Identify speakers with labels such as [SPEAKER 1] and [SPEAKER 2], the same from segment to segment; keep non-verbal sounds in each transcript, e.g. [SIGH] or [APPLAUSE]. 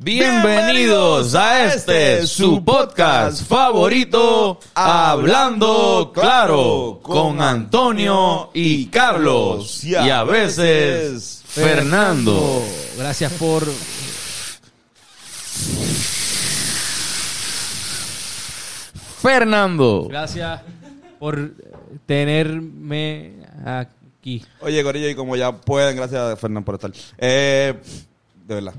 [SPEAKER 1] Bienvenidos a este su podcast favorito, Hablando Claro, con Antonio y Carlos y a veces Fernando.
[SPEAKER 2] Gracias por
[SPEAKER 1] Fernando.
[SPEAKER 2] gracias por tenerme aquí.
[SPEAKER 3] Oye, Corillo, y como ya pueden, gracias, Fernando, por estar. Eh, de verdad.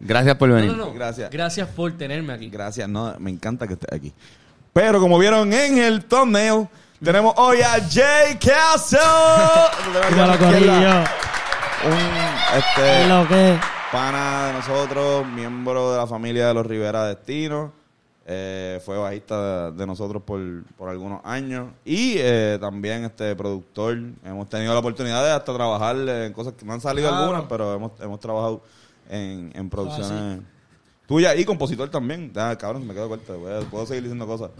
[SPEAKER 1] Gracias por venir.
[SPEAKER 2] No, no, no.
[SPEAKER 3] Gracias.
[SPEAKER 2] Gracias por tenerme aquí.
[SPEAKER 3] Gracias, no, me encanta que estés aquí. Pero como vieron en el thumbnail, tenemos hoy a Jay Castle. Un este,
[SPEAKER 4] Lo que
[SPEAKER 3] pana de nosotros, miembro de la familia de los Rivera Destino. Eh, fue bajista de, de nosotros por, por algunos años. Y eh, también este productor. Hemos tenido la oportunidad de hasta trabajar en cosas que no han salido
[SPEAKER 2] Claro.
[SPEAKER 3] algunas, pero hemos, hemos trabajado en, en producciones tuyas y compositor también. Ah, cabrón, me quedo corto. voy a- Puedo seguir diciendo cosas.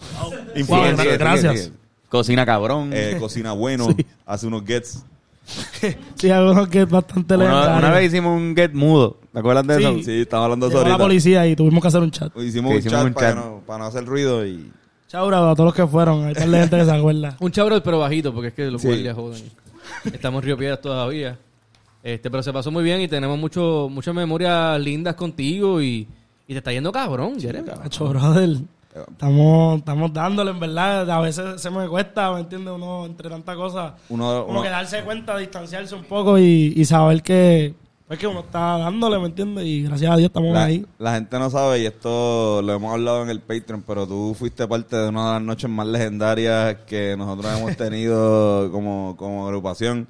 [SPEAKER 3] [LAUGHS] Influencer,
[SPEAKER 1] Sigue, sigue,
[SPEAKER 4] gracias.
[SPEAKER 1] sigue, sigue. Cocina cabrón.
[SPEAKER 3] eh, cocina bueno, [LAUGHS] hace unos gets. [LAUGHS]
[SPEAKER 4] sí, algunos que es bastante
[SPEAKER 1] una,
[SPEAKER 4] legendario.
[SPEAKER 1] una vez hicimos un get mudo. ¿Te acuerdas de
[SPEAKER 4] Sí.
[SPEAKER 1] eso?
[SPEAKER 3] Sí, estamos hablando de eso
[SPEAKER 4] la
[SPEAKER 3] ahorita.
[SPEAKER 4] policía y tuvimos que hacer un chat.
[SPEAKER 3] Hicimos, un,
[SPEAKER 1] hicimos
[SPEAKER 3] chat
[SPEAKER 1] un
[SPEAKER 3] para,
[SPEAKER 1] chat.
[SPEAKER 3] no- para no hacer ruido y...
[SPEAKER 4] Chau, bravo, a todos los que fueron. Hay par de gente que se acuerda.
[SPEAKER 2] Un chabro pero bajito, porque es que los
[SPEAKER 3] Sí.
[SPEAKER 2] guardias joden. Estamos en Río Piedras todavía. Este, pero se pasó muy bien y tenemos mucho, muchas memorias lindas contigo y, y te está yendo cabrón, Jeremy.
[SPEAKER 4] Hacho, brother. Estamos, estamos dándole, en verdad. A veces se me cuesta, ¿me entiendes? Uno, entre tantas cosas,
[SPEAKER 3] Uno,
[SPEAKER 4] como
[SPEAKER 3] uno-
[SPEAKER 4] que darse cuenta, distanciarse un poco y, y saber que, pues que uno está dándole, ¿me entiendes? Y gracias a Dios estamos
[SPEAKER 3] la,
[SPEAKER 4] ahí.
[SPEAKER 3] la gente no sabe y esto lo hemos hablado en el Patreon, pero tú fuiste parte de una de las noches más legendarias que nosotros hemos tenido [LAUGHS] como, como agrupación.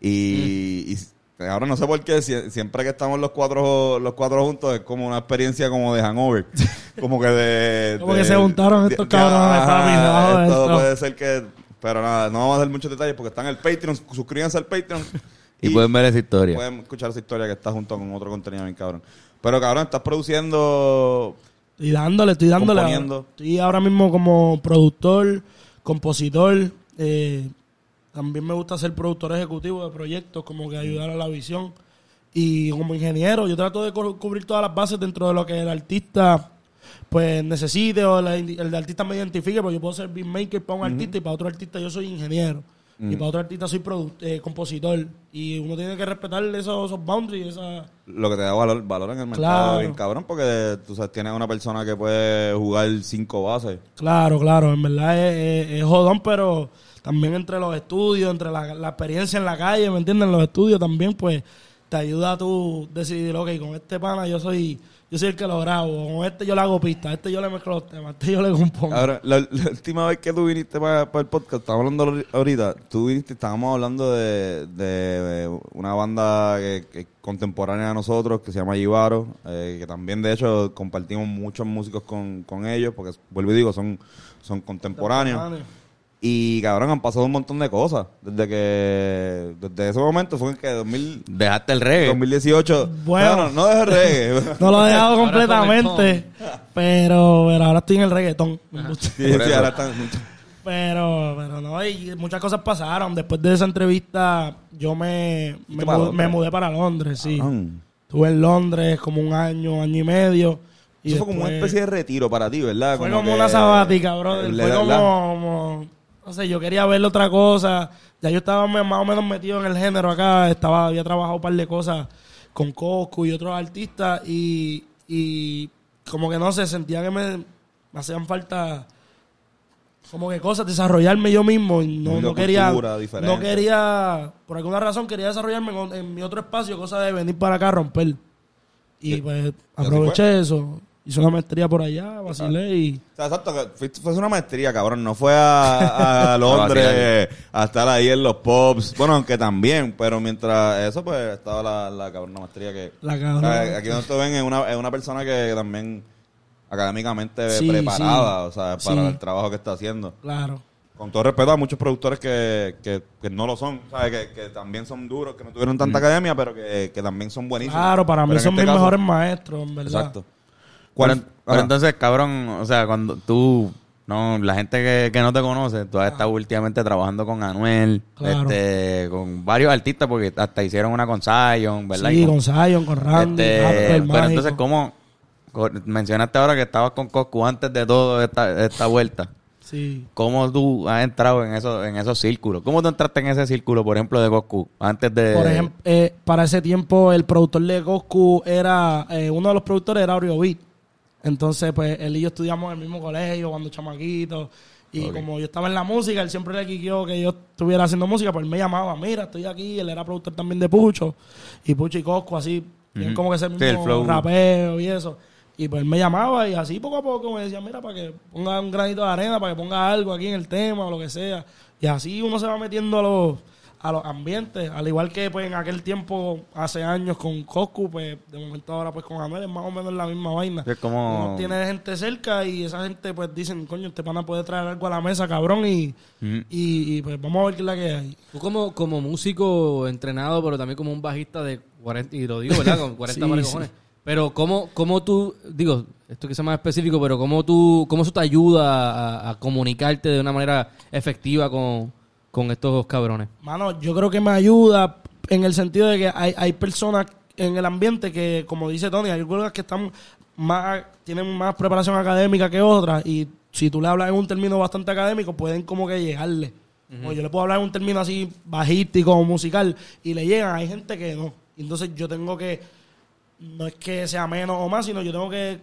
[SPEAKER 3] Y, y ahora no sé por qué, sie- siempre que estamos los cuatro los cuatro juntos es como una experiencia como de hangover. [LAUGHS] Como que de...
[SPEAKER 4] Como
[SPEAKER 3] de-
[SPEAKER 4] que se juntaron estos cabrones, papi,
[SPEAKER 3] esto
[SPEAKER 4] esto.
[SPEAKER 3] puede ser que... Pero nada, no vamos a dar muchos detalles porque está en el Patreon. Suscríbanse al Patreon. [LAUGHS]
[SPEAKER 1] Y pueden ver esa historia.
[SPEAKER 3] Pueden escuchar esa historia que está junto con otro contenido bien cabrón. Pero cabrón, estás produciendo
[SPEAKER 4] Estoy dándole, estoy dándole.
[SPEAKER 3] Componiendo.
[SPEAKER 4] Estoy ahora mismo como productor, compositor. eh, también me gusta ser productor ejecutivo de proyectos, como que ayudar a la visión. Y como ingeniero, yo trato de cu- cubrir todas las bases dentro de lo que el artista pues necesite o la el artista me identifique, porque yo puedo ser beatmaker para un artista y para otro artista yo soy ingeniero. Y para otro artista soy eh, compositor. Y uno tiene que respetar esos, esos boundaries, esa...
[SPEAKER 3] lo que te da valor, valor en el mercado
[SPEAKER 4] Claro.
[SPEAKER 3] bien cabrón porque tú sabes, tienes una persona que puede jugar cinco bases.
[SPEAKER 4] Claro, claro, en verdad es, es- es jodón, pero también entre los estudios, entre la, la experiencia en la calle, ¿me entienden? Los estudios también, pues, te ayuda a tú decidir, ok, con este pana yo soy yo soy el que lo grabo, con este yo le hago pista, este yo le mezclo los temas, este yo le compongo.
[SPEAKER 3] Ahora, la, la última vez que tú viniste para, el podcast, estábamos hablando ahorita, tú viniste, estábamos hablando de, de una banda que, que contemporánea a nosotros que se llama Yibaro, eh, que también de hecho compartimos muchos músicos con, con ellos, porque vuelvo y digo, son, son contemporáneos. Y cabrón, han pasado un montón de cosas. Desde que. Desde ese momento fue en que 2000,
[SPEAKER 1] Dejaste el reggae.
[SPEAKER 3] 2018.
[SPEAKER 4] Bueno.
[SPEAKER 3] Bueno, no dejé reggae. [LAUGHS]
[SPEAKER 4] No lo he dejado
[SPEAKER 2] Ahora
[SPEAKER 4] completamente, pero, pero ahora estoy en el reggaetón.
[SPEAKER 3] Sí, sí, ahora están.
[SPEAKER 4] Pero, pero no, y muchas cosas pasaron. Después de esa entrevista, yo me, me, mudé,
[SPEAKER 3] Londres?
[SPEAKER 4] me mudé para Londres, sí.
[SPEAKER 3] Ah,
[SPEAKER 4] Estuve en Londres como un año, año y medio. Y
[SPEAKER 3] Eso fue como una especie de retiro para ti, ¿verdad?
[SPEAKER 4] Fue como
[SPEAKER 3] que-
[SPEAKER 4] una sabática, brother.
[SPEAKER 3] Le-
[SPEAKER 4] Fue como- No sé, yo quería ver otra cosa. Ya yo estaba más o menos metido en el género acá. Estaba, había trabajado un par de cosas con Coscu y otros artistas. Y, y como que no sé, sentía que me, me hacían falta como que cosas, desarrollarme yo mismo. Y no, no quería, no quería, por alguna razón quería desarrollarme en, en mi otro espacio, cosa de venir para acá a romper. Y
[SPEAKER 3] Y-
[SPEAKER 4] pues aproveché eso. Hice una maestría por allá, vacilé y...
[SPEAKER 3] O sea, exacto, que fue una maestría, cabrón. No fue a, a [LAUGHS] Londres a estar ahí en los pubs. Bueno, aunque también, pero mientras eso, pues estaba la, la cabrona maestría que.
[SPEAKER 4] La
[SPEAKER 3] o
[SPEAKER 4] cabrona.
[SPEAKER 3] sea, aquí donde te ven es una, es una persona que también académicamente
[SPEAKER 4] Sí,
[SPEAKER 3] preparada,
[SPEAKER 4] sí.
[SPEAKER 3] o sea, para
[SPEAKER 4] Sí.
[SPEAKER 3] el trabajo que está haciendo.
[SPEAKER 4] Claro.
[SPEAKER 3] Con todo respeto a muchos productores que, que, que no lo son, ¿sabes? Que, que también son duros, que no tuvieron tanta academia, pero que, que también son buenísimos.
[SPEAKER 4] Claro, para mí son
[SPEAKER 3] este
[SPEAKER 4] mis
[SPEAKER 3] caso-
[SPEAKER 4] mejores maestros, en verdad.
[SPEAKER 3] Exacto.
[SPEAKER 1] Pero,
[SPEAKER 3] ¿Cuál-
[SPEAKER 1] pero
[SPEAKER 3] ah,
[SPEAKER 1] entonces, cabrón, o sea, cuando tú No, la gente que, que no te conoce, tú has estado últimamente trabajando con Anuel,
[SPEAKER 4] Claro.
[SPEAKER 1] este, con varios artistas, porque hasta hicieron una con Zion, ¿verdad?
[SPEAKER 4] Sí,
[SPEAKER 1] Y
[SPEAKER 4] con Zion, con Randy,
[SPEAKER 1] este, pero entonces, ¿cómo? Mencionaste ahora que estabas con Coscu antes de todo esta, esta vuelta.
[SPEAKER 4] Sí.
[SPEAKER 1] ¿Cómo tú has entrado en, eso, en esos círculos? ¿Cómo tú entraste en ese círculo, por ejemplo, de Coscu? Antes de...
[SPEAKER 4] Por ejemplo, eh, para ese tiempo el productor de Goku era, eh, uno de los productores era Oreo Beat. Entonces, pues él y yo estudiamos en el mismo colegio cuando chamaquitos. Y como yo estaba en la música, él siempre le quiqueó que yo estuviera haciendo música, pues él me llamaba, mira, estoy aquí, él era productor también de Pucho. Y Pucho y Coscu, así, tienen
[SPEAKER 1] Ujú.
[SPEAKER 4] como que ese
[SPEAKER 1] Sí,
[SPEAKER 4] mismo
[SPEAKER 1] el flow.
[SPEAKER 4] rapeo y eso. Y pues él me llamaba y así poco a poco me decía, mira, para que ponga un granito de arena, para que ponga algo aquí en el tema o lo que sea. Y así uno se va metiendo a los, a los ambientes. Al igual que pues en aquel tiempo, hace años con Coscu, pues de momento ahora pues con Anuel es más o menos la misma vaina.
[SPEAKER 1] Es como-
[SPEAKER 4] Uno tiene gente cerca y esa gente pues dicen, coño, este pana puede traer algo a la mesa, cabrón, y, y, y, pues vamos a ver qué es la que hay.
[SPEAKER 2] Tú como, como músico entrenado, pero también como un bajista de 40, y lo digo, ¿verdad? Con [LAUGHS] 40
[SPEAKER 4] Sí.
[SPEAKER 2] Pero ¿cómo, ¿cómo tú, digo, esto que sea más específico, pero cómo tú, cómo eso te ayuda a, a comunicarte de una manera efectiva con, con estos cabrones?
[SPEAKER 4] Mano, yo creo que me ayuda en el sentido de que hay, hay personas en el ambiente que, como dice Tony, hay algunas que están más, tienen más preparación académica que otras y si tú le hablas en un término bastante académico pueden como que llegarle. O yo le puedo hablar en un término así bajístico o musical y le llegan, hay gente que no. Entonces yo tengo que, no es que sea menos o más, sino yo tengo que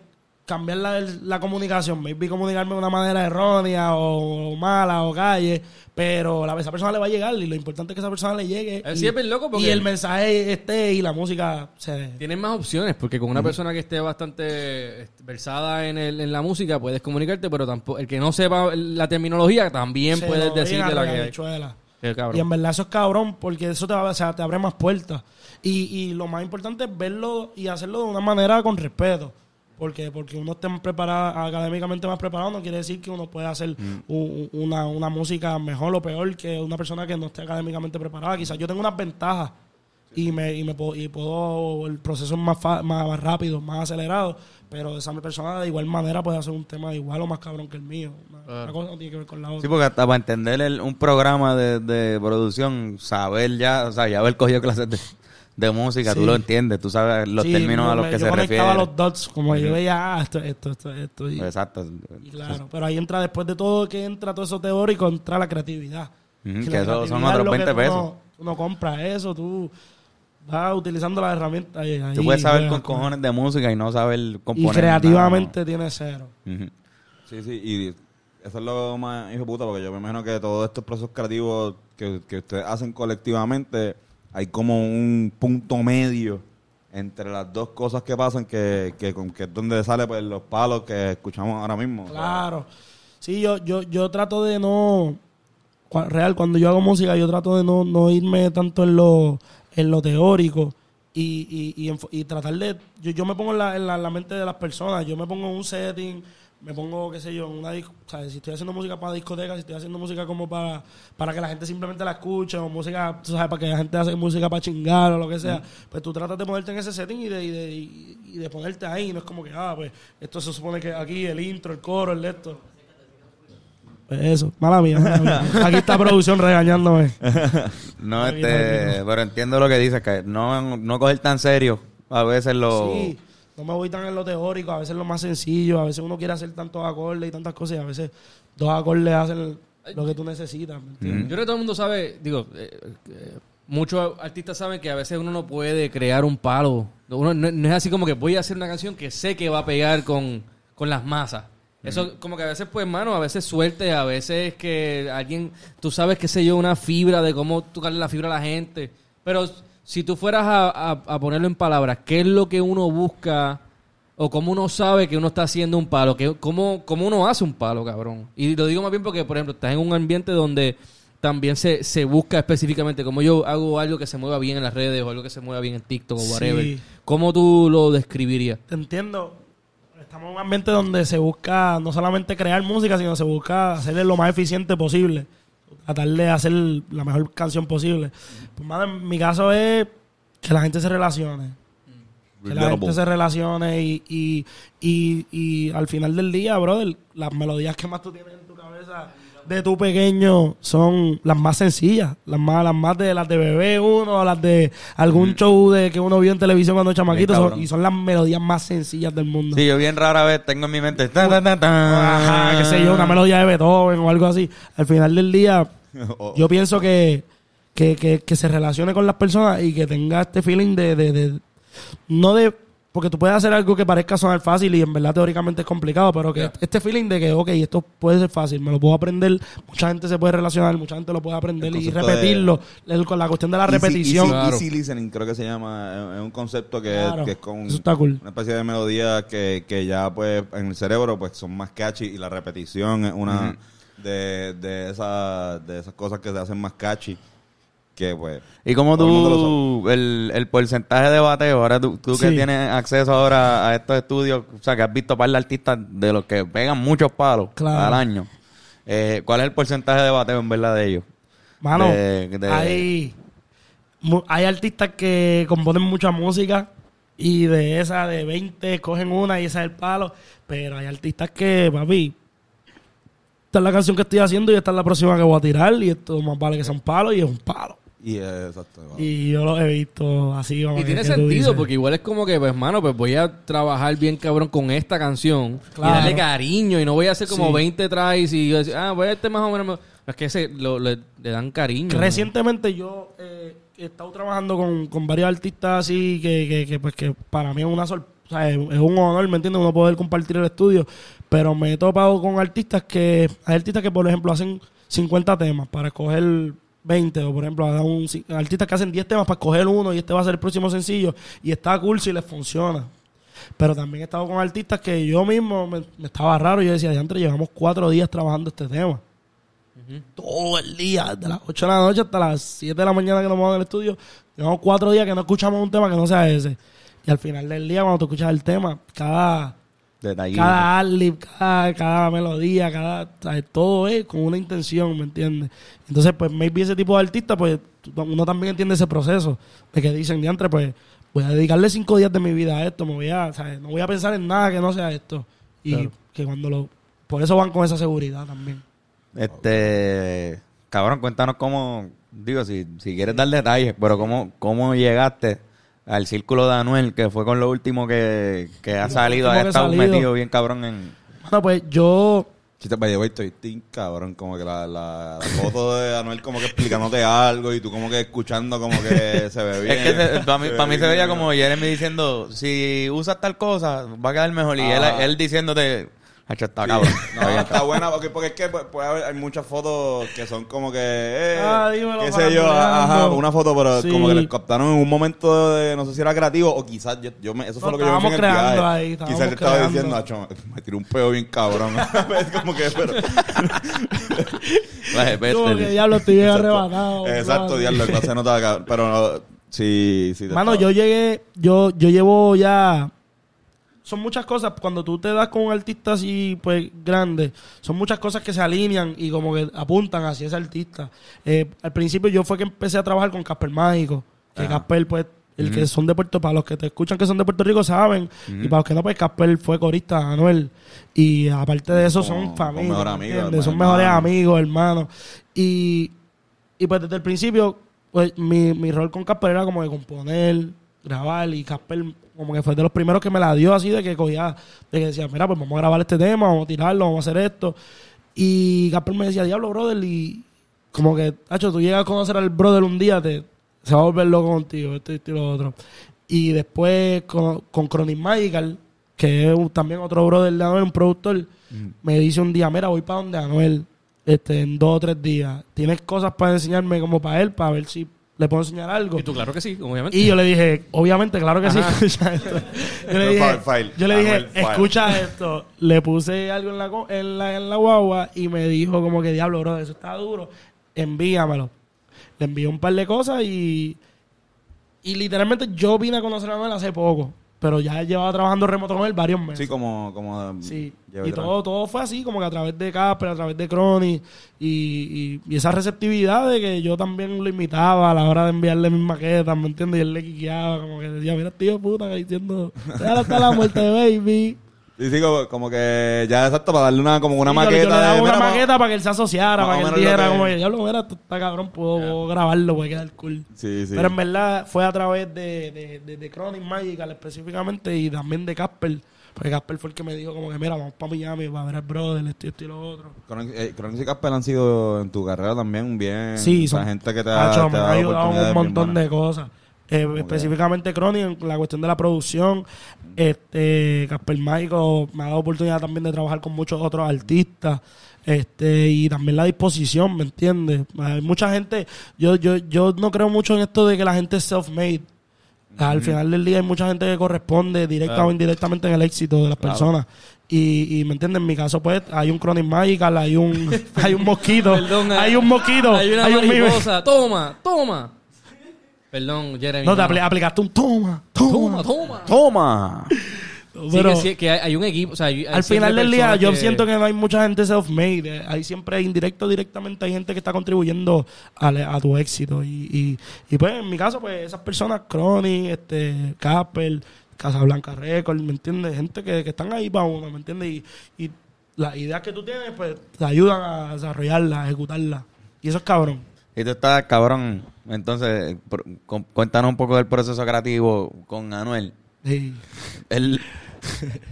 [SPEAKER 4] cambiar la, la comunicación, maybe comunicarme de una manera errónea o mala o calle, pero la, esa persona le va a llegar y lo importante es que esa persona le llegue. Y,
[SPEAKER 2] sí, es bien loco porque-
[SPEAKER 4] y el mensaje esté y la música se...
[SPEAKER 2] Tienes más opciones, porque con una persona que esté bastante este, versada en, el, en la música puedes comunicarte, pero tampoco el que no sepa la terminología también
[SPEAKER 4] se
[SPEAKER 2] puedes
[SPEAKER 4] digan
[SPEAKER 2] la que.
[SPEAKER 4] Y en verdad eso es cabrón porque eso te, va, o sea, te abre más puertas. Y, y lo más importante es verlo y hacerlo de una manera con respeto. Porque porque uno esté preparado, académicamente más preparado no quiere decir que uno pueda hacer
[SPEAKER 2] Mm.
[SPEAKER 4] u- una, una música mejor o peor que una persona que no esté académicamente preparada. Quizás yo tengo unas ventajas y me, y me puedo, y puedo el proceso es más, fa- más, más rápido, más acelerado, pero esa persona de igual manera puede hacer un tema igual o más cabrón que el mío. Una,
[SPEAKER 2] Claro.
[SPEAKER 4] una cosa no tiene que ver con la otra.
[SPEAKER 1] Sí, porque hasta para entender el- un programa de, de producción, saber ya, o sea, ya haber cogido clases de, de música, tú
[SPEAKER 4] Sí.
[SPEAKER 1] lo entiendes, tú sabes los
[SPEAKER 4] Sí,
[SPEAKER 1] términos a los que
[SPEAKER 4] yo
[SPEAKER 1] se refiere.
[SPEAKER 4] los dots, como yo veía, ah, esto, esto, esto, esto. Y,
[SPEAKER 1] Exacto.
[SPEAKER 4] y claro, pero ahí entra, después de todo que entra todo eso teórico, entra la creatividad. Y
[SPEAKER 1] que
[SPEAKER 4] la
[SPEAKER 1] eso son otros
[SPEAKER 4] es lo que
[SPEAKER 1] 20
[SPEAKER 4] tú
[SPEAKER 1] pesos.
[SPEAKER 4] No, tú no compras eso, tú vas utilizando las herramientas. y ahí
[SPEAKER 1] Tú puedes saber con cojones de música y no saber
[SPEAKER 4] Y
[SPEAKER 1] componer.
[SPEAKER 4] creativamente tiene cero.
[SPEAKER 1] nada.
[SPEAKER 3] Sí, sí, y eso es lo más hijo de puta, porque yo me imagino que todos estos procesos creativos que, que ustedes hacen colectivamente, hay como un punto medio entre las dos cosas que pasan, que, que, que es donde sale pues, los palos que escuchamos ahora mismo.
[SPEAKER 4] Claro. Sí, yo, yo, yo trato de no. Real, cuando yo hago música, yo trato de no, no irme tanto en lo, en lo teórico y, y, y, y tratar de. Yo, yo me pongo en la, en, la, en la mente de las personas, yo me pongo en un setting, me pongo, qué sé yo, en una disco. Si estoy haciendo música para discotecas, si estoy haciendo música como para, para que la gente simplemente la escuche, o música, tú sabes, para que la gente hace música para chingar o lo que sea, pues tú tratas de ponerte en ese setting y de, y de, y- y de ponerte ahí. No es como que, ah, pues esto se supone que aquí el intro, el coro, el esto. Pues eso, mala mía, mala mía. [LAUGHS] Aquí está producción regañándome. [LAUGHS]
[SPEAKER 1] No, este, pero entiendo lo que dices, que no, no coger tan serio a veces lo...
[SPEAKER 4] Sí, no me voy tan en lo teórico, a veces lo más sencillo, a veces uno quiere hacer tantos acordes y tantas cosas y a veces dos acordes hacen lo que tú necesitas. ¿me entiendes?
[SPEAKER 2] Yo creo que todo el mundo sabe, digo, eh, eh, muchos artistas saben que a veces uno no puede crear un palo. Uno, no, no es así como que voy a hacer una canción que sé que va a pegar con, con las masas. Eso como que a veces, pues, mano, a veces suerte, a veces que alguien, tú sabes, qué sé yo, una fibra de cómo tocarle la fibra a la gente. Pero si tú fueras a, a- a ponerlo en palabras, ¿qué es lo que uno busca o cómo uno sabe que uno está haciendo un palo? ¿Qué- cómo, ¿Cómo uno hace un palo, cabrón? Y lo digo más bien porque, por ejemplo, estás en un ambiente donde también se, se busca específicamente, como yo hago algo que se mueva bien en las redes o algo que se mueva bien en TikTok o whatever.
[SPEAKER 4] Sí.
[SPEAKER 2] ¿Cómo tú lo describirías?
[SPEAKER 4] Te entiendo. Estamos en un ambiente donde se busca no solamente crear música, sino se busca hacerle lo más eficiente posible. Tratar de hacer la mejor canción posible. Pues, mano, en mi caso es que la gente se relacione. Que la gente se relacione y, y, y, y al final del día, brother, las melodías que más tú tienes de tu pequeño son las más sencillas, las más, las más de las de bebé uno, las de algún show de que uno vio en televisión cuando chamaquito, son- y son las melodías más sencillas del mundo.
[SPEAKER 1] Sí, yo bien rara vez tengo en mi mente. ta, ta, ta, ta.
[SPEAKER 4] Ajá, qué sé yo, una melodía de Beethoven o algo así. Al final del día, [LAUGHS]
[SPEAKER 3] O-
[SPEAKER 4] yo pienso que, que, que, que se relacione con las personas y que tenga este feeling de, de, de- no de porque tú puedes hacer algo que parezca sonar fácil y en verdad teóricamente es complicado, pero que
[SPEAKER 2] Ya.
[SPEAKER 4] este feeling de que, ok, esto puede ser fácil, me lo puedo aprender, mucha gente se puede relacionar, mucha gente lo puede aprender y repetirlo, el- con la cuestión de la
[SPEAKER 3] Easy-
[SPEAKER 4] repetición.
[SPEAKER 3] Easy,
[SPEAKER 2] Claro.
[SPEAKER 3] easy listening, creo que se llama. Es un concepto que,
[SPEAKER 4] Claro,
[SPEAKER 3] que es con
[SPEAKER 4] cool.
[SPEAKER 3] una especie de melodía que, que ya pues en el cerebro pues son más catchy y la repetición es una de, de, esas, de esas cosas que se hacen más catchy que pues...
[SPEAKER 1] ¿Y cómo tú, el, el porcentaje de bateo, ahora tú, tú que tienes acceso ahora a estos estudios, o sea, que has visto par de artistas de los que pegan muchos palos
[SPEAKER 4] Claro.
[SPEAKER 1] al año, eh, ¿cuál es el porcentaje de bateo en verdad de ellos?
[SPEAKER 4] Mano,
[SPEAKER 1] De- de-
[SPEAKER 4] hay, hay artistas que componen mucha música y de esa de 20 cogen una y esa es el palo. Pero hay artistas que, papi, esta es la canción que estoy haciendo y esta es la próxima que voy a tirar y esto más vale que sea un palo y es un palo.
[SPEAKER 3] Y eh, exacto.
[SPEAKER 4] Y yo lo he visto así. como
[SPEAKER 2] Y
[SPEAKER 4] que-
[SPEAKER 2] tiene
[SPEAKER 4] que
[SPEAKER 2] sentido, porque igual es como que, pues, mano, pues voy a trabajar bien cabrón con esta canción
[SPEAKER 4] Claro.
[SPEAKER 2] y darle cariño y no voy a hacer como
[SPEAKER 4] Sí.
[SPEAKER 2] 20 tries y yo decir, ah, voy a este más o menos. Es que ese, lo- le, le dan cariño.
[SPEAKER 4] Recientemente yo eh, he estado trabajando con, con varios artistas así que, que, que, pues que para mí es una sorpresa. Es es un honor, ¿me entiendes? Uno poder compartir el estudio. Pero me he topado con artistas que... Hay artistas que, por ejemplo, hacen 50 temas para escoger 20. O, por ejemplo, hagan un, artistas que hacen 10 temas para escoger uno y este va a ser el próximo sencillo. Y está cool si les funciona. Pero también he estado con artistas que yo mismo me, me estaba raro. Yo decía, diantre, llevamos cuatro días trabajando este tema todo el día, de las 8 de la noche hasta las 7 de la mañana que nos vamos al estudio. Llevamos cuatro días que no escuchamos un tema que no sea ese. Y al final del día, cuando tú escuchas el tema, cada,
[SPEAKER 1] Detallito.
[SPEAKER 4] cada ad-lib, cada, cada melodía, cada, todo es con una intención, ¿me entiendes? Entonces, pues, maybe ese tipo de artista, pues, uno también entiende ese proceso. De que dicen, diantre, pues, voy a dedicarle cinco días de mi vida a esto, me voy a, ¿sabes? No voy a pensar en nada que no sea esto. Y
[SPEAKER 2] Claro.
[SPEAKER 4] que cuando lo... Por eso van con esa seguridad también.
[SPEAKER 1] Este, cabrón, cuéntanos cómo, digo, si, si quieres dar detalles, pero cómo, cómo llegaste al círculo de Anuel, que fue con lo último que, que ha salido, ha estado metido bien cabrón en...
[SPEAKER 4] Bueno, pues yo
[SPEAKER 3] Si te vaya, estoy tin, cabrón, como que la, la, la foto de Anuel como que explicándote algo y tú como que escuchando como que se ve bien.
[SPEAKER 1] Es que para mí,
[SPEAKER 3] ve
[SPEAKER 1] pa' mí se veía
[SPEAKER 3] ¿no?
[SPEAKER 1] como Jeremy diciendo, si usas tal cosa, va a quedar mejor. Y él, él diciéndote, Hacho, está
[SPEAKER 3] Sí.
[SPEAKER 1] cabrón. [LAUGHS]
[SPEAKER 3] No, está buena porque, porque es que puede haber hay muchas fotos que son como que eh,
[SPEAKER 4] Ah, dímelo,
[SPEAKER 3] qué sé yo, ajá, una foto pero
[SPEAKER 4] Sí.
[SPEAKER 3] como que les captaron en un momento de no sé si era creativo o quizás yo, yo me, eso fue
[SPEAKER 4] No,
[SPEAKER 3] lo que yo me fui en el
[SPEAKER 4] creando
[SPEAKER 3] viaje.
[SPEAKER 4] ahí,
[SPEAKER 3] quizás yo estaba diciendo, "Acho, me tiré un peo bien cabrón. [LAUGHS] es como que pero
[SPEAKER 1] Vale, vete.
[SPEAKER 4] Como que diablo, estoy bien
[SPEAKER 3] Exacto.
[SPEAKER 4] arrebatado.
[SPEAKER 3] Exacto, diablo, clase de nota acá, pero no, sí, sí
[SPEAKER 4] Mano,
[SPEAKER 3] estaba-
[SPEAKER 4] yo llegué, yo, yo llevo ya. Son muchas cosas, cuando tú te das con un artista así, pues, grande, son muchas cosas que se alinean y como que apuntan hacia ese artista. Eh, al principio yo fue que empecé a trabajar con Casper Mágico, que
[SPEAKER 3] Ajá.
[SPEAKER 4] Casper, pues, el que son de Puerto, para los que te escuchan que son de Puerto Rico saben, y para los que no, pues Casper fue corista de Anuel. Y aparte de eso son familia,
[SPEAKER 3] mejor
[SPEAKER 4] ¿me
[SPEAKER 3] amigo,
[SPEAKER 4] son
[SPEAKER 3] hermano.
[SPEAKER 4] mejores amigos, hermanos. Y, y pues desde el principio, pues mi, mi rol con Casper era como de componer, grabar, y Casper como que fue de los primeros que me la dio así de que cogía, de que decía, mira, pues vamos a grabar este tema, vamos a tirarlo, vamos a hacer esto. Y Casper me decía, diablo, brother, y como que, hacho, tú llegas a conocer al brother un día, te, se va a volver loco contigo, esto, esto y lo otro. Y después con, con Chronic Magical, que es un- también otro brother de Anuel, un productor, me dice un día, mira, voy para donde Anuel, este, en dos o tres días. ¿Tienes cosas para enseñarme como para él, para ver si le puedo enseñar algo?
[SPEAKER 2] Y tú, claro que sí, obviamente.
[SPEAKER 4] Y yo le dije, obviamente, claro que sí,
[SPEAKER 2] Ajá. [LAUGHS]
[SPEAKER 4] escucha esto. Yo le dije,
[SPEAKER 3] File, file.
[SPEAKER 4] yo le dije
[SPEAKER 3] Anuel, file.
[SPEAKER 4] escucha esto. Le puse algo en la, en, la, en la guagua y me dijo como que, diablo, bro, eso está duro. Envíamelo. Le envié un par de cosas y... Y literalmente yo vine a conocer a Anuel hace poco. Pero ya llevaba trabajando remoto con él varios meses.
[SPEAKER 3] Sí, como... como
[SPEAKER 4] Sí,
[SPEAKER 3] lleva
[SPEAKER 4] y todo, todo fue así, como que a través de Casper, a través de Crony, y, y, y esa receptividad de que yo también lo imitaba a la hora de enviarle mis maquetas, ¿me entiendes? Y él le quiqueaba, como que decía, mira, tío puta, que diciendo, déjalo hasta la muerte de baby.
[SPEAKER 3] Sí, sí, como, como que ya exacto para darle una como una
[SPEAKER 4] yo-
[SPEAKER 3] maqueta
[SPEAKER 4] yo le daba
[SPEAKER 3] de,
[SPEAKER 4] una
[SPEAKER 3] mira, ma-
[SPEAKER 4] maqueta para que él se asociara, para que él dijera,
[SPEAKER 3] que-
[SPEAKER 4] como que, diablo, mira, esto está cabrón, puedo, puedo grabarlo, puede quedar cool.
[SPEAKER 3] Sí, sí.
[SPEAKER 4] Pero en verdad fue a través de, de, de, de Chronic Magical específicamente y también de Casper. Porque Casper fue el que me dijo como que mira, vamos para Miami para ver al brother, esto y esto y lo otro.
[SPEAKER 3] Chronic eh, y Casper han sido en tu carrera también bien.
[SPEAKER 4] Sí, son-
[SPEAKER 3] gente que te ha,
[SPEAKER 4] Hacho,
[SPEAKER 3] te
[SPEAKER 4] me
[SPEAKER 3] ha dado
[SPEAKER 4] ayudado un montón de cosas. Eh, específicamente Chronic en la cuestión de la producción. Este, Casper Mágico me ha dado oportunidad también de trabajar con muchos otros artistas. Este, y también la disposición, ¿me entiendes? Hay mucha gente, yo, yo, yo no creo mucho en esto de que la gente es self-made. Al final del día hay mucha gente que corresponde directa
[SPEAKER 2] Claro.
[SPEAKER 4] o indirectamente en el éxito de las personas. Y, y me entiendes, en mi caso pues hay un Chronic Magical, hay un [LAUGHS] hay un mosquito, [LAUGHS]
[SPEAKER 2] Perdón,
[SPEAKER 4] hay un mosquito,
[SPEAKER 2] Hay una mariposa. [LAUGHS] Toma, toma. Perdón, Jeremy.
[SPEAKER 4] No, te
[SPEAKER 2] no.
[SPEAKER 4] apli- aplicaste un toma, toma.
[SPEAKER 2] Toma, toma.
[SPEAKER 1] ¡Toma! [LAUGHS]
[SPEAKER 2] Sí,
[SPEAKER 4] Pero
[SPEAKER 2] que, sí, que hay, un equipo. O sea, hay- hay
[SPEAKER 4] al final del día yo siento que no hay mucha gente self-made. eh, Hay siempre indirecto directamente hay gente que está contribuyendo a, a tu éxito. Y, y, y, pues en mi caso, pues esas personas, Crony, este, Casper, Casablanca Records, ¿me entiendes? Gente que, que están ahí para uno, ¿me entiendes? Y, y las ideas que tú tienes, pues te ayudan a desarrollarlas, a ejecutarlas. Y eso es cabrón.
[SPEAKER 1] Y tú estás cabrón. Entonces, por- cu- cuéntanos un poco del proceso creativo con Anuel.
[SPEAKER 4] Sí.
[SPEAKER 1] Él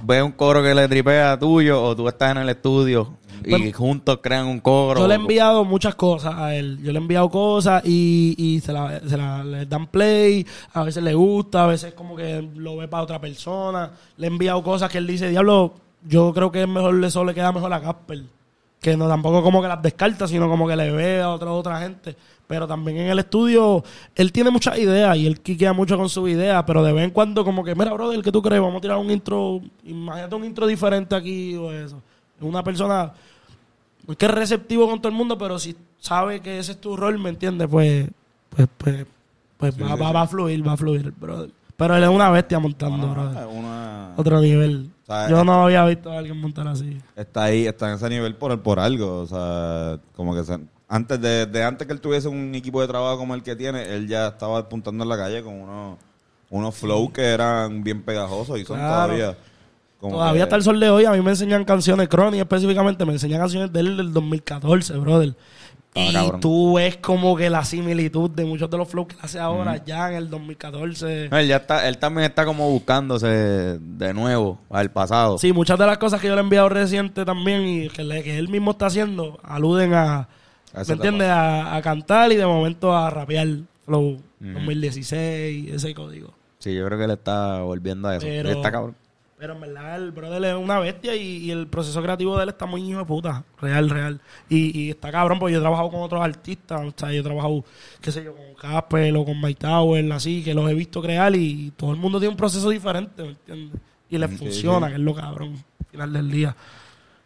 [SPEAKER 1] ve un coro que le tripea tuyo o tú estás en el estudio y juntos crean un coro.
[SPEAKER 4] Yo le he enviado muchas cosas a él. Yo le he enviado cosas y, y se la, se la- le dan play. A veces le gusta, a veces como que lo ve para otra persona. Le he enviado cosas que él dice, diablo, yo creo que es mejor, eso le queda mejor a Casper. Que no tampoco como que las descarta, sino como que le ve a otra, otra gente. Pero también en el estudio, él tiene muchas ideas y él quiquea mucho con sus ideas, pero de vez en cuando como que, mira, brother, ¿qué tú crees? Vamos a tirar un intro, imagínate un intro diferente aquí o eso. Es una persona no es que es receptivo con todo el mundo, pero si sabe que ese es tu rol, ¿me entiendes? Pues, pues, pues, pues
[SPEAKER 3] Sí,
[SPEAKER 4] va,
[SPEAKER 3] sí,
[SPEAKER 4] va,
[SPEAKER 3] sí.
[SPEAKER 4] va a fluir, va a fluir, brother. Pero él es una bestia montando,
[SPEAKER 3] Bueno,
[SPEAKER 4] brother.
[SPEAKER 3] una-
[SPEAKER 4] Otro nivel.
[SPEAKER 3] O sea,
[SPEAKER 4] Yo no había visto a alguien montar así.
[SPEAKER 3] está ahí, está en ese nivel por, por algo. O sea, como que se- antes de, de antes que él tuviese un equipo de trabajo como el que tiene, él ya estaba apuntando en la calle con unos, unos flow que eran bien pegajosos y son
[SPEAKER 4] Claro.
[SPEAKER 3] todavía. como
[SPEAKER 4] Todavía
[SPEAKER 3] que-
[SPEAKER 4] hasta el sol de hoy a mí me enseñan canciones, Crony específicamente, me enseñan canciones de él del 2014, brother.
[SPEAKER 1] Ah,
[SPEAKER 4] y
[SPEAKER 1] cabrón.
[SPEAKER 4] tú ves como que la similitud de muchos de los flows que él hace ahora, ya en el 2014.
[SPEAKER 1] No, él ya está, él también está como buscándose de nuevo al pasado.
[SPEAKER 4] Sí, muchas de las cosas que yo le he enviado reciente también y que, le- que él mismo está haciendo aluden a,
[SPEAKER 3] A
[SPEAKER 4] ¿me entiendes? A, a cantar y de momento a rapear Flow 2016, ese código.
[SPEAKER 1] Sí, yo creo que él está volviendo a eso.
[SPEAKER 4] Pero-
[SPEAKER 1] está cabrón.
[SPEAKER 4] Pero en verdad el brother es una bestia y, y el proceso creativo de él está muy hijo de puta. Real, real. Y, y está cabrón porque yo he trabajado con otros artistas. O sea, yo he trabajado, qué sé yo, con Casper o con Mike Tower, así, que los he visto crear y todo el mundo tiene un proceso diferente, ¿me entiendes? Y les
[SPEAKER 3] Sí,
[SPEAKER 4] funciona,
[SPEAKER 3] sí.
[SPEAKER 4] que es lo cabrón. Al final del día.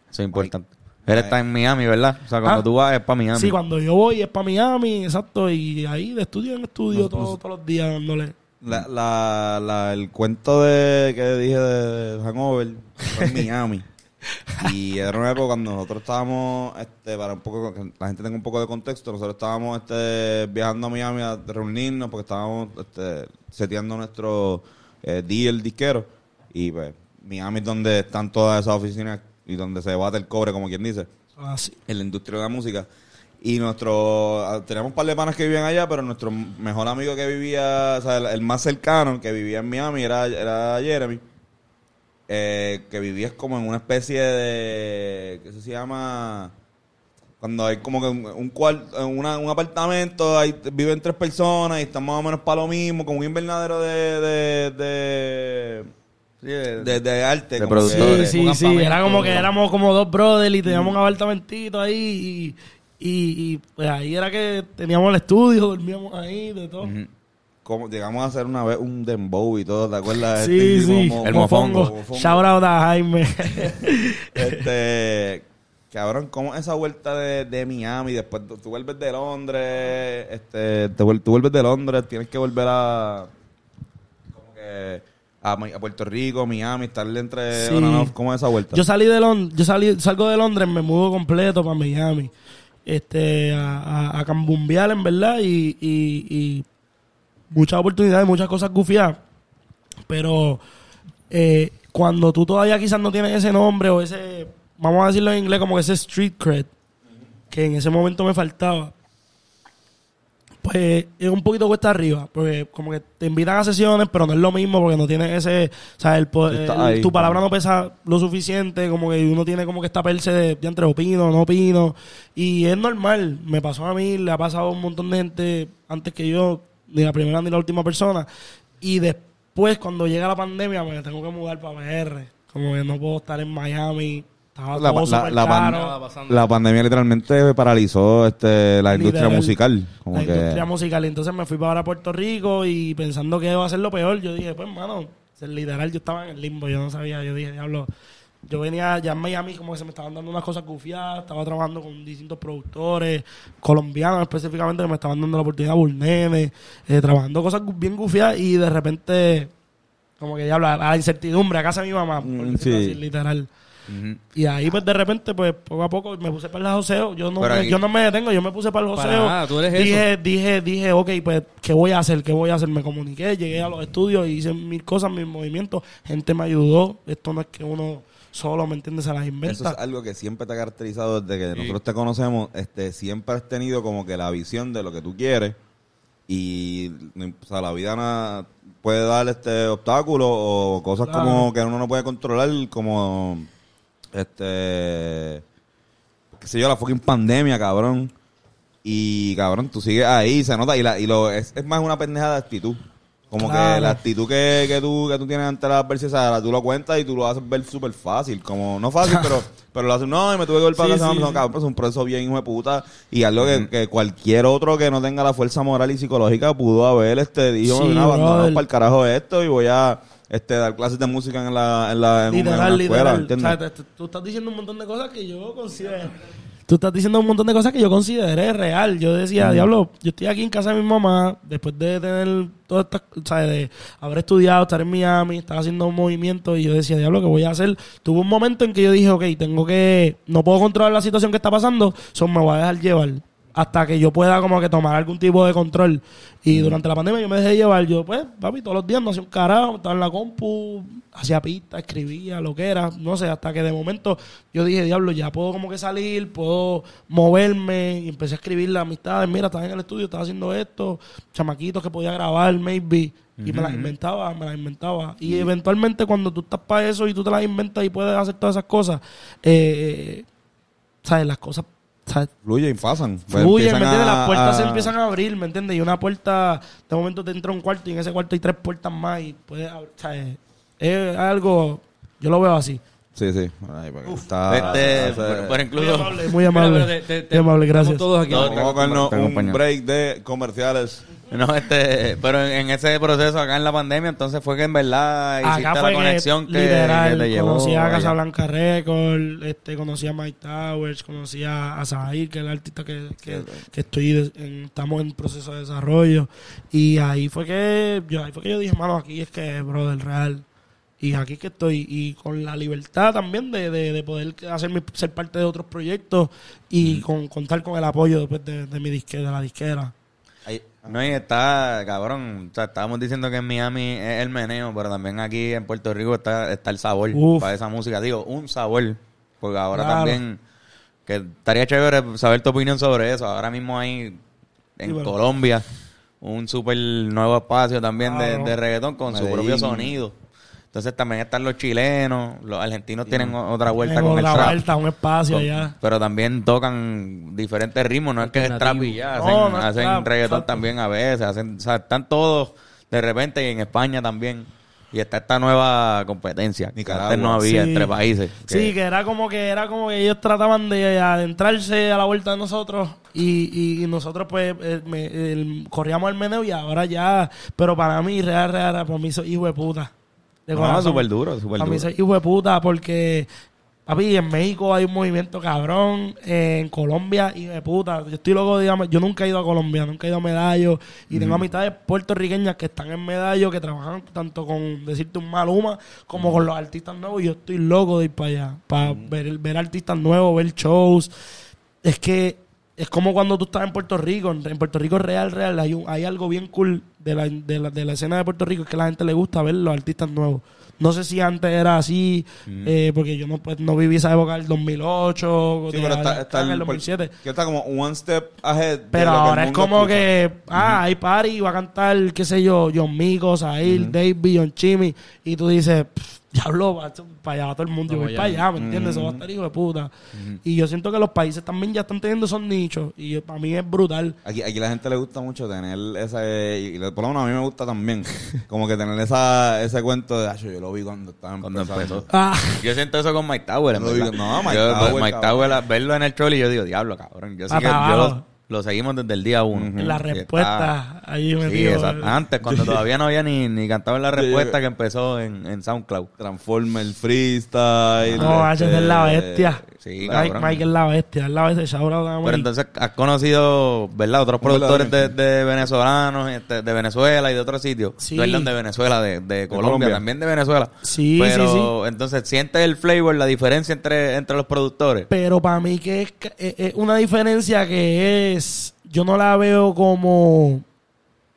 [SPEAKER 1] Eso es importante. Él está en Miami, ¿verdad? O sea, cuando
[SPEAKER 4] Ah.
[SPEAKER 1] tú vas es para Miami.
[SPEAKER 4] Sí, cuando yo voy es para Miami, exacto, y ahí de estudio en estudio todo- todos los días dándole.
[SPEAKER 3] La, la, la- el cuento de que dije de Hangover fue en Miami. [LAUGHS] y era una época cuando nosotros estábamos, este, para un poco que la gente tenga un poco de contexto, nosotros estábamos este, viajando a Miami a reunirnos porque estábamos este, seteando nuestro eh, deal disquero. Y pues, Miami es donde están todas esas oficinas y donde se bate el cobre, como quien dice
[SPEAKER 4] Así.
[SPEAKER 3] en la industria de la música. Y nuestro, ah, teníamos un par de panas que vivían allá, pero nuestro mejor amigo que vivía, o sea, el, el más cercano que vivía en Miami era, era Jeremy, eh, que vivía como en una especie de, ¿qué se llama? Cuando hay como que un, un, cuar- una- un apartamento, ahí viven tres personas y están más o menos para lo mismo, como un invernadero de, de, de, arte.
[SPEAKER 1] de productores.
[SPEAKER 4] Sí, sí, sí. Era como que éramos como dos brothers y teníamos un apartamentito ahí y, y, pues ahí era que teníamos el estudio, dormíamos ahí, de todo.
[SPEAKER 3] Como llegamos a hacer una vez un dembow y todo, ¿te acuerdas?
[SPEAKER 4] Sí,
[SPEAKER 3] Este,
[SPEAKER 4] sí.
[SPEAKER 1] El mofongo.
[SPEAKER 3] mofongo.
[SPEAKER 4] Shout out a Jaime. [LAUGHS]
[SPEAKER 3] Este, [LAUGHS] cabrón, ¿cómo esa vuelta de, de Miami? Después tú, vuelves de Londres, este, te tú vuelves de Londres, tienes que volver a, como que, a, Puerto Rico, Miami, estar entre
[SPEAKER 4] Sí.
[SPEAKER 3] ¿Cómo es esa vuelta?
[SPEAKER 4] Yo salí de Londres, yo salí, salgo de Londres, me mudo completo para Miami, este, a, a, a cambumbear en verdad y, y, y muchas oportunidades, muchas cosas gufiadas, pero eh, cuando tú todavía quizás no tienes ese nombre o ese, vamos a decirlo en inglés como ese street cred, que en ese momento me faltaba, pues es un poquito cuesta arriba, porque como que te invitan a sesiones, pero no es lo mismo porque no tienes ese, o sea, el, el-
[SPEAKER 3] ahí.
[SPEAKER 4] tu palabra no pesa lo suficiente, como que uno tiene como que esta perse de, de entre opino, no opino, y es normal, me pasó a mí, le ha pasado a un montón de gente antes que yo, ni la primera ni la última persona, y después cuando llega la pandemia me tengo que mudar para PR, como que no puedo estar en Miami, estaba
[SPEAKER 3] La-
[SPEAKER 4] todo
[SPEAKER 3] la-
[SPEAKER 4] caro.
[SPEAKER 3] Pandemia literalmente paralizó este, la industria
[SPEAKER 4] Literal.
[SPEAKER 3] musical. Como
[SPEAKER 4] la
[SPEAKER 3] que,
[SPEAKER 4] industria musical. Entonces me fui para ahora a Puerto Rico y pensando que iba a ser lo peor, yo dije, pues, mano, ser literal, yo estaba en el limbo, yo no sabía, yo dije, diablo. Yo venía ya en Miami, como que se me estaban dando unas cosas gufiadas, estaba trabajando con distintos productores, colombianos específicamente, que me estaban dando la oportunidad, Burnene, eh, trabajando cosas bien gufiadas y de repente, como que diablo, a la incertidumbre, a casa de mi mamá, por
[SPEAKER 3] Mm, sí.
[SPEAKER 4] así, literal. Y ahí, pues, de repente, pues, poco a poco me puse para el joseo. Yo no, me, yo no me detengo, yo me puse para el
[SPEAKER 2] Para
[SPEAKER 4] joseo.
[SPEAKER 2] nada, tú eres eso.
[SPEAKER 4] dije, dije, dije, ok, pues, ¿qué voy a hacer? ¿Qué voy a hacer? Me comuniqué, llegué a los estudios, hice mil cosas, mil movimientos. Gente me ayudó. Esto no es que uno solo, ¿me entiendes? Se las
[SPEAKER 3] Eso
[SPEAKER 4] inventa.
[SPEAKER 3] es algo que siempre te ha caracterizado desde que nosotros te conocemos. Este, siempre has tenido como que la visión de lo que tú quieres y o sea, la vida na- puede dar este obstáculos o cosas
[SPEAKER 4] Claro.
[SPEAKER 3] como que uno no puede controlar como este qué sé yo la fucking pandemia cabrón y cabrón tú sigues ahí se nota y, la, y lo es, es más una pendeja de actitud como
[SPEAKER 4] Claro.
[SPEAKER 3] que la actitud que, que tú que tú tienes ante la adversidad tú lo cuentas y tú lo haces ver súper fácil como no fácil [LAUGHS] pero pero lo haces no y me tuve que volver para
[SPEAKER 4] Sí,
[SPEAKER 3] casa
[SPEAKER 4] sí,
[SPEAKER 3] no,
[SPEAKER 4] sí.
[SPEAKER 3] cabrón, pues es un proceso bien hijo de puta y algo que, que cualquier otro que no tenga la fuerza moral y psicológica pudo haber este dijo no, abandonado para el carajo esto y voy a este dar clases de música en la en la en una- en
[SPEAKER 4] literal,
[SPEAKER 3] una escuela
[SPEAKER 4] literal.
[SPEAKER 3] ¿entiendes?
[SPEAKER 4] O sea, te- te- tú estás diciendo un montón de cosas que yo considero. Tú estás diciendo un montón de cosas que yo consideré real. Yo decía, diablo, yo estoy aquí en casa de mi mamá, después de tener todas estas, o sea, de haber estudiado, estar en Miami, estar haciendo un movimiento, y yo decía, diablo, ¿qué voy a hacer? Tuve un momento en que yo dije, ok, tengo que, no puedo controlar la situación que está pasando, son me voy a dejar llevar. Hasta que yo pueda como que tomar algún tipo de control. Y durante la pandemia yo me dejé llevar. Yo, pues, papi, todos los días no hacía un carajo, estaba en la compu, hacía pistas, escribía, lo que era, no sé, hasta que de momento yo dije, diablo, ya puedo como que salir, puedo moverme, y empecé a escribir las amistades, mira, estaba en el estudio, estaba haciendo esto, chamaquitos que podía grabar, maybe, y me las inventaba, me las inventaba. Y eventualmente cuando tú estás para eso y tú te las inventas y puedes hacer todas esas cosas, eh, ¿sabes? Las cosas,
[SPEAKER 3] fluyen y pasan
[SPEAKER 4] ¿me entiendes? Las puertas se
[SPEAKER 3] a-
[SPEAKER 4] empiezan a abrir, ¿me entiendes? Y una puerta, de momento te entra un cuarto y en ese cuarto hay tres puertas más y puedes abrir, ¿sabes? Es algo, yo lo veo así.
[SPEAKER 3] sí sí Ay, porque está
[SPEAKER 1] Este, por, por
[SPEAKER 4] Muy
[SPEAKER 1] incluso,
[SPEAKER 4] amable, muy amable.
[SPEAKER 2] Mira, pero te- te-
[SPEAKER 4] muy amable, gracias.
[SPEAKER 2] todos aquí.
[SPEAKER 1] No,
[SPEAKER 3] Vamos a un break de comerciales [LAUGHS]
[SPEAKER 1] no, este, pero en, ese proceso acá en la pandemia, entonces fue que en verdad hiciste
[SPEAKER 4] Acá
[SPEAKER 1] la conexión
[SPEAKER 4] que,
[SPEAKER 1] que,
[SPEAKER 4] literal,
[SPEAKER 1] que te llevó.
[SPEAKER 4] conocí a. Casablanca Record, este, conocí a Mike Towers, conocí a, a Zahir, que es el artista que, que, que estoy en- estamos en proceso de desarrollo. Y ahí fue que yo, ahí fue que yo dije, mano, aquí es que, brother, real. Y aquí es que estoy. Y con la libertad también de, de, de poder hacer mi- ser parte de otros proyectos y con contar con el apoyo después de, de mi disque, de la disquera.
[SPEAKER 1] No, y está, cabrón, o sea, estábamos diciendo que en Miami es el meneo, pero también aquí en Puerto Rico está, está el sabor
[SPEAKER 4] Uf.
[SPEAKER 1] para esa música. Digo, un sabor, porque ahora
[SPEAKER 4] Claro.
[SPEAKER 1] también, que estaría chévere saber tu opinión sobre eso. Ahora mismo hay en
[SPEAKER 4] Sí, bueno.
[SPEAKER 1] Colombia un súper nuevo espacio también de,
[SPEAKER 4] Claro.
[SPEAKER 1] de reggaetón con su propio sonido. Entonces también están los chilenos, los argentinos tienen otra vuelta
[SPEAKER 4] Tengo
[SPEAKER 1] con el
[SPEAKER 4] otra
[SPEAKER 1] trap.
[SPEAKER 4] vuelta, un espacio
[SPEAKER 1] Con-
[SPEAKER 4] allá.
[SPEAKER 1] Pero también tocan diferentes ritmos, no es que es trap y ya, hacen,
[SPEAKER 4] No, no es
[SPEAKER 1] hacen
[SPEAKER 4] trap,
[SPEAKER 1] reggaetón
[SPEAKER 4] exacto.
[SPEAKER 1] también a veces, hacen, o sea, están todos de repente y en España también. Y está esta nueva competencia que antes no había
[SPEAKER 4] Sí.
[SPEAKER 1] entre países.
[SPEAKER 4] Sí, que era como que era como que ellos trataban de adentrarse a la vuelta de nosotros y, y, y nosotros pues eh, me- el- corríamos el meneo y ahora ya, pero para mí real, real, para mí hijo de puta. De
[SPEAKER 1] No, súper duro, súper
[SPEAKER 4] Para mí
[SPEAKER 1] duro.
[SPEAKER 4] soy hijo de puta porque Papi, en México hay un movimiento cabrón, eh, en Colombia, y de puta, yo estoy loco, digamos, yo nunca he ido a Colombia, nunca he ido a Medallo, y tengo amistades puertorriqueñas que están en Medallo, que trabajan tanto con, decirte, un Maluma, como con los artistas nuevos, yo estoy loco de ir para allá, para ver, ver artistas nuevos, ver shows, es que es como cuando tú estás en Puerto Rico, en en Puerto Rico real, real, hay, un- hay algo bien cool de la, de, la, de la escena de Puerto Rico, es que a la gente le gusta ver los artistas nuevos. No sé si antes era así, eh, porque yo no, pues, no viví esa época del 2008,
[SPEAKER 3] Sí,
[SPEAKER 4] de
[SPEAKER 3] pero está, está
[SPEAKER 4] en el
[SPEAKER 3] el-
[SPEAKER 4] 2007.
[SPEAKER 3] que está como one step ahead. de
[SPEAKER 4] Pero
[SPEAKER 3] lo que el
[SPEAKER 4] ahora es como
[SPEAKER 3] escucha.
[SPEAKER 4] que, ah, hay party, va a cantar, qué sé yo, John Mico, Sahil, Davey, John Chimmy, y tú dices, "Pff, diablo, va, para allá va todo el mundo, yo
[SPEAKER 2] Vamos
[SPEAKER 4] voy para allá, ¿me entiendes? Eso va a estar hijo de puta. Y yo siento que los países también ya están teniendo esos nichos, y para mí es brutal.
[SPEAKER 3] Aquí, aquí la gente le gusta mucho tener ese, y le- por lo menos a mí me gusta también, [LAUGHS] como que tener esa, ese cuento de, "Acho, yo lo vi cuando estaba
[SPEAKER 1] Cuando
[SPEAKER 3] empezando".
[SPEAKER 1] empezó.
[SPEAKER 4] Ah,
[SPEAKER 1] Yo siento eso con Mike Tower, en
[SPEAKER 3] No
[SPEAKER 1] verdad.
[SPEAKER 3] digo- no, Mike
[SPEAKER 1] Yo-
[SPEAKER 3] Tower,
[SPEAKER 1] Mike. Tower, a- verlo en el troll y yo digo, diablo, cabrón. Yo sí que yo lo, lo seguimos desde el día uno.
[SPEAKER 4] en la respuesta, ahí me
[SPEAKER 1] Sí,
[SPEAKER 4] digo,
[SPEAKER 1] exacto. Antes, cuando [LAUGHS] todavía no había ni, ni cantado en la respuesta
[SPEAKER 3] yo-
[SPEAKER 1] que empezó en, en SoundCloud.
[SPEAKER 3] Transformer freestyle.
[SPEAKER 4] No,
[SPEAKER 3] este,
[SPEAKER 4] es la bestia.
[SPEAKER 1] Sí,
[SPEAKER 4] Mike,
[SPEAKER 1] cabrón.
[SPEAKER 4] Mike es la bestia, es la bestia, shout out a
[SPEAKER 1] Pero entonces has conocido, ¿verdad? Otros productores de, venezolanos, este, de Venezuela y de otros sitios.
[SPEAKER 4] Sí.
[SPEAKER 1] Perdón, de Venezuela, de, de Colombia,
[SPEAKER 3] Colombia.
[SPEAKER 1] también de Venezuela.
[SPEAKER 4] Sí,
[SPEAKER 1] Pero
[SPEAKER 4] sí,
[SPEAKER 1] entonces sientes el flavor, la diferencia entre, entre los productores.
[SPEAKER 4] Pero para mí que es, es- es una diferencia que es, yo no la veo como,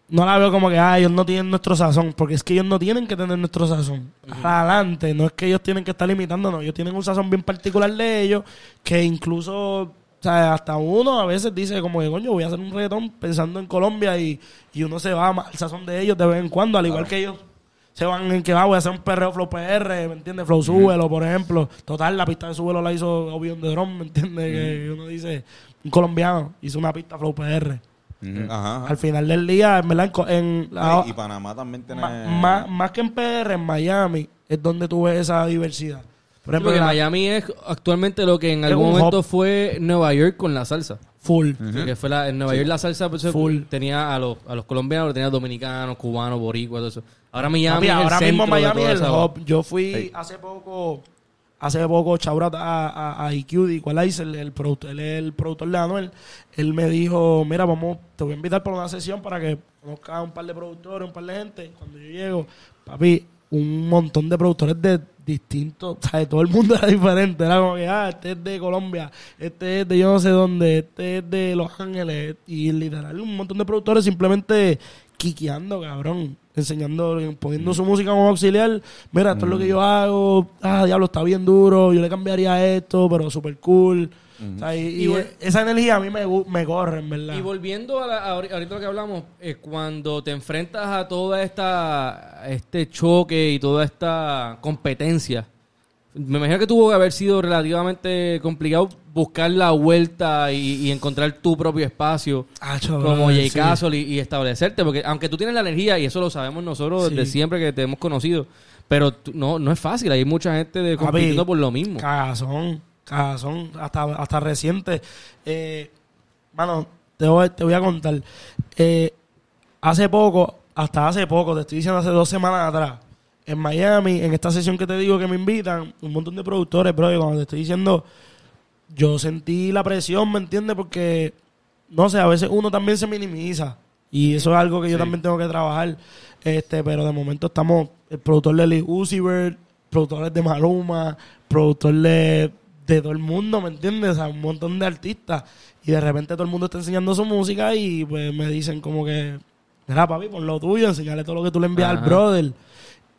[SPEAKER 4] no la veo como que, ah, ellos no tienen nuestro sazón, porque es que ellos no tienen que tener nuestro sazón. Adelante, no es que ellos tienen que estar limitándonos, ellos tienen un sazón bien particular de ellos, que incluso, o sea, hasta uno a veces dice como que, coño, voy a hacer un reggaetón pensando en Colombia y, y uno se va al sazón de ellos de vez en cuando, al igual que ellos se van en que va, voy a hacer un perreo flow PR, ¿me entiendes? Flow Súbelo, por ejemplo. Total, la pista de Súbelo la hizo Obion de Drum, ¿me entiendes? Que uno dice, un colombiano hizo una pista flow PR.
[SPEAKER 3] Ajá, ajá.
[SPEAKER 4] Al final del día, en verdad, en la-
[SPEAKER 3] y, y Panamá también tiene...
[SPEAKER 4] más, más que en PR, en Miami, es donde tú ves esa diversidad. Por
[SPEAKER 2] Sí,
[SPEAKER 4] ejemplo,
[SPEAKER 2] porque
[SPEAKER 4] la-
[SPEAKER 2] Miami es actualmente lo que en
[SPEAKER 4] Es
[SPEAKER 2] algún momento fue Nueva York con la salsa.
[SPEAKER 4] full.
[SPEAKER 2] Que fue la, en Nueva York la salsa pues,
[SPEAKER 4] Full.
[SPEAKER 2] tenía a los, a los colombianos, tenía dominicanos, cubanos, boricuas, todo eso. Ahora Miami
[SPEAKER 4] Papi,
[SPEAKER 2] es el
[SPEAKER 4] ahora
[SPEAKER 2] centro
[SPEAKER 4] mismo
[SPEAKER 2] de
[SPEAKER 4] Miami
[SPEAKER 2] toda
[SPEAKER 4] es el hub. Yo fui hace poco, hace poco, Chaurat a, a, a IQ Equalizer, el, productor, él es el productor de Anuel. Él me dijo, mira, vamos, te voy a invitar para una sesión para que conozcas un par de productores, un par de gente. Cuando yo llego, papi, un montón de productores de distintos, o sea, todo el mundo era diferente. Era como que, ah, este es de Colombia, este es de yo no sé dónde, este es de Los Ángeles. Y literal, un montón de productores simplemente quiqueando, cabrón. Enseñando, poniendo su música como auxiliar. Mira, esto es lo que yo hago. Ah, diablo, está bien duro. Yo le cambiaría esto, pero súper cool. O sea, y, y
[SPEAKER 2] Y vol-
[SPEAKER 4] esa energía a mí me, me corre, en verdad.
[SPEAKER 2] Y volviendo a, la- a ahori- ahorita lo que hablamos, eh, cuando te enfrentas a toda esta este choque y toda esta competencia, me imagino que tuvo que haber sido relativamente complicado buscar la vuelta y, y encontrar tu propio espacio
[SPEAKER 4] Ah, chaval,
[SPEAKER 2] como J.
[SPEAKER 4] sí.
[SPEAKER 2] Castle y, y establecerte, porque aunque tú tienes la energía y eso lo sabemos nosotros desde siempre que te hemos conocido, pero tú- no, no es fácil, hay mucha gente de, compitiendo por lo mismo.
[SPEAKER 4] Cagazón, cagazón, hasta, hasta reciente. Eh, mano, te voy, te voy a contar. Eh, hace poco, hasta hace poco, te estoy diciendo hace dos semanas atrás, en Miami, en esta sesión que te digo que me invitan, un montón de productores, bro, y cuando te estoy diciendo, yo sentí la presión, ¿me entiendes? Porque, no sé, a veces uno también se minimiza. Y eso es algo que yo también tengo que trabajar. Este, pero de momento estamos, el productor de Lee Uzi Vert, productores de Maluma, productor de, de todo el mundo, ¿me entiendes? O sea, un montón de artistas. Y de repente todo el mundo está enseñando su música y pues me dicen como que, mira papi, pon lo tuyo, enseñale todo lo que tú le envías al brother.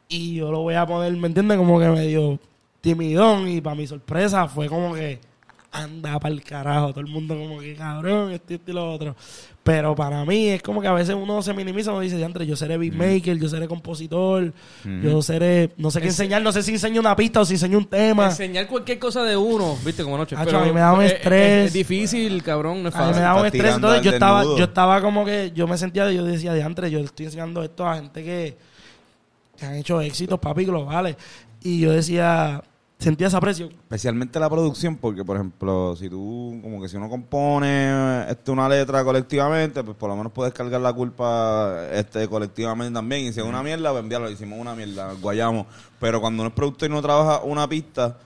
[SPEAKER 4] Y yo lo voy a poner, ¿me entiendes? Como que medio timidón y para mi sorpresa fue como que anda para el carajo, todo el mundo como que cabrón, esto, esto y lo otro. Pero para mí es como que a veces uno se minimiza, uno dice, diantre, yo seré beatmaker, yo seré compositor, yo seré, no sé qué enseñar, no sé si enseño una pista o si enseño un tema.
[SPEAKER 2] Enseñar cualquier cosa de uno, viste, como noche. Pero
[SPEAKER 4] a mí me da un
[SPEAKER 2] es-
[SPEAKER 4] estrés.
[SPEAKER 2] Es, es difícil, cabrón, no es
[SPEAKER 4] A mí me
[SPEAKER 2] fácil.
[SPEAKER 4] daba un estrés, entonces yo estaba, yo estaba como que, yo me sentía, yo decía, diantre, yo le estoy enseñando esto a gente que, que han hecho éxitos, papi, globales. Y yo decía, sentía esa presión.
[SPEAKER 3] Especialmente la producción, porque por ejemplo, si tú, como que si uno compone este, una letra colectivamente, pues por lo menos puedes cargar la culpa este colectivamente también. Y si es una mierda, pues enviarlo, hicimos una mierda, guayamos. Pero cuando uno es productor y no trabaja una pista,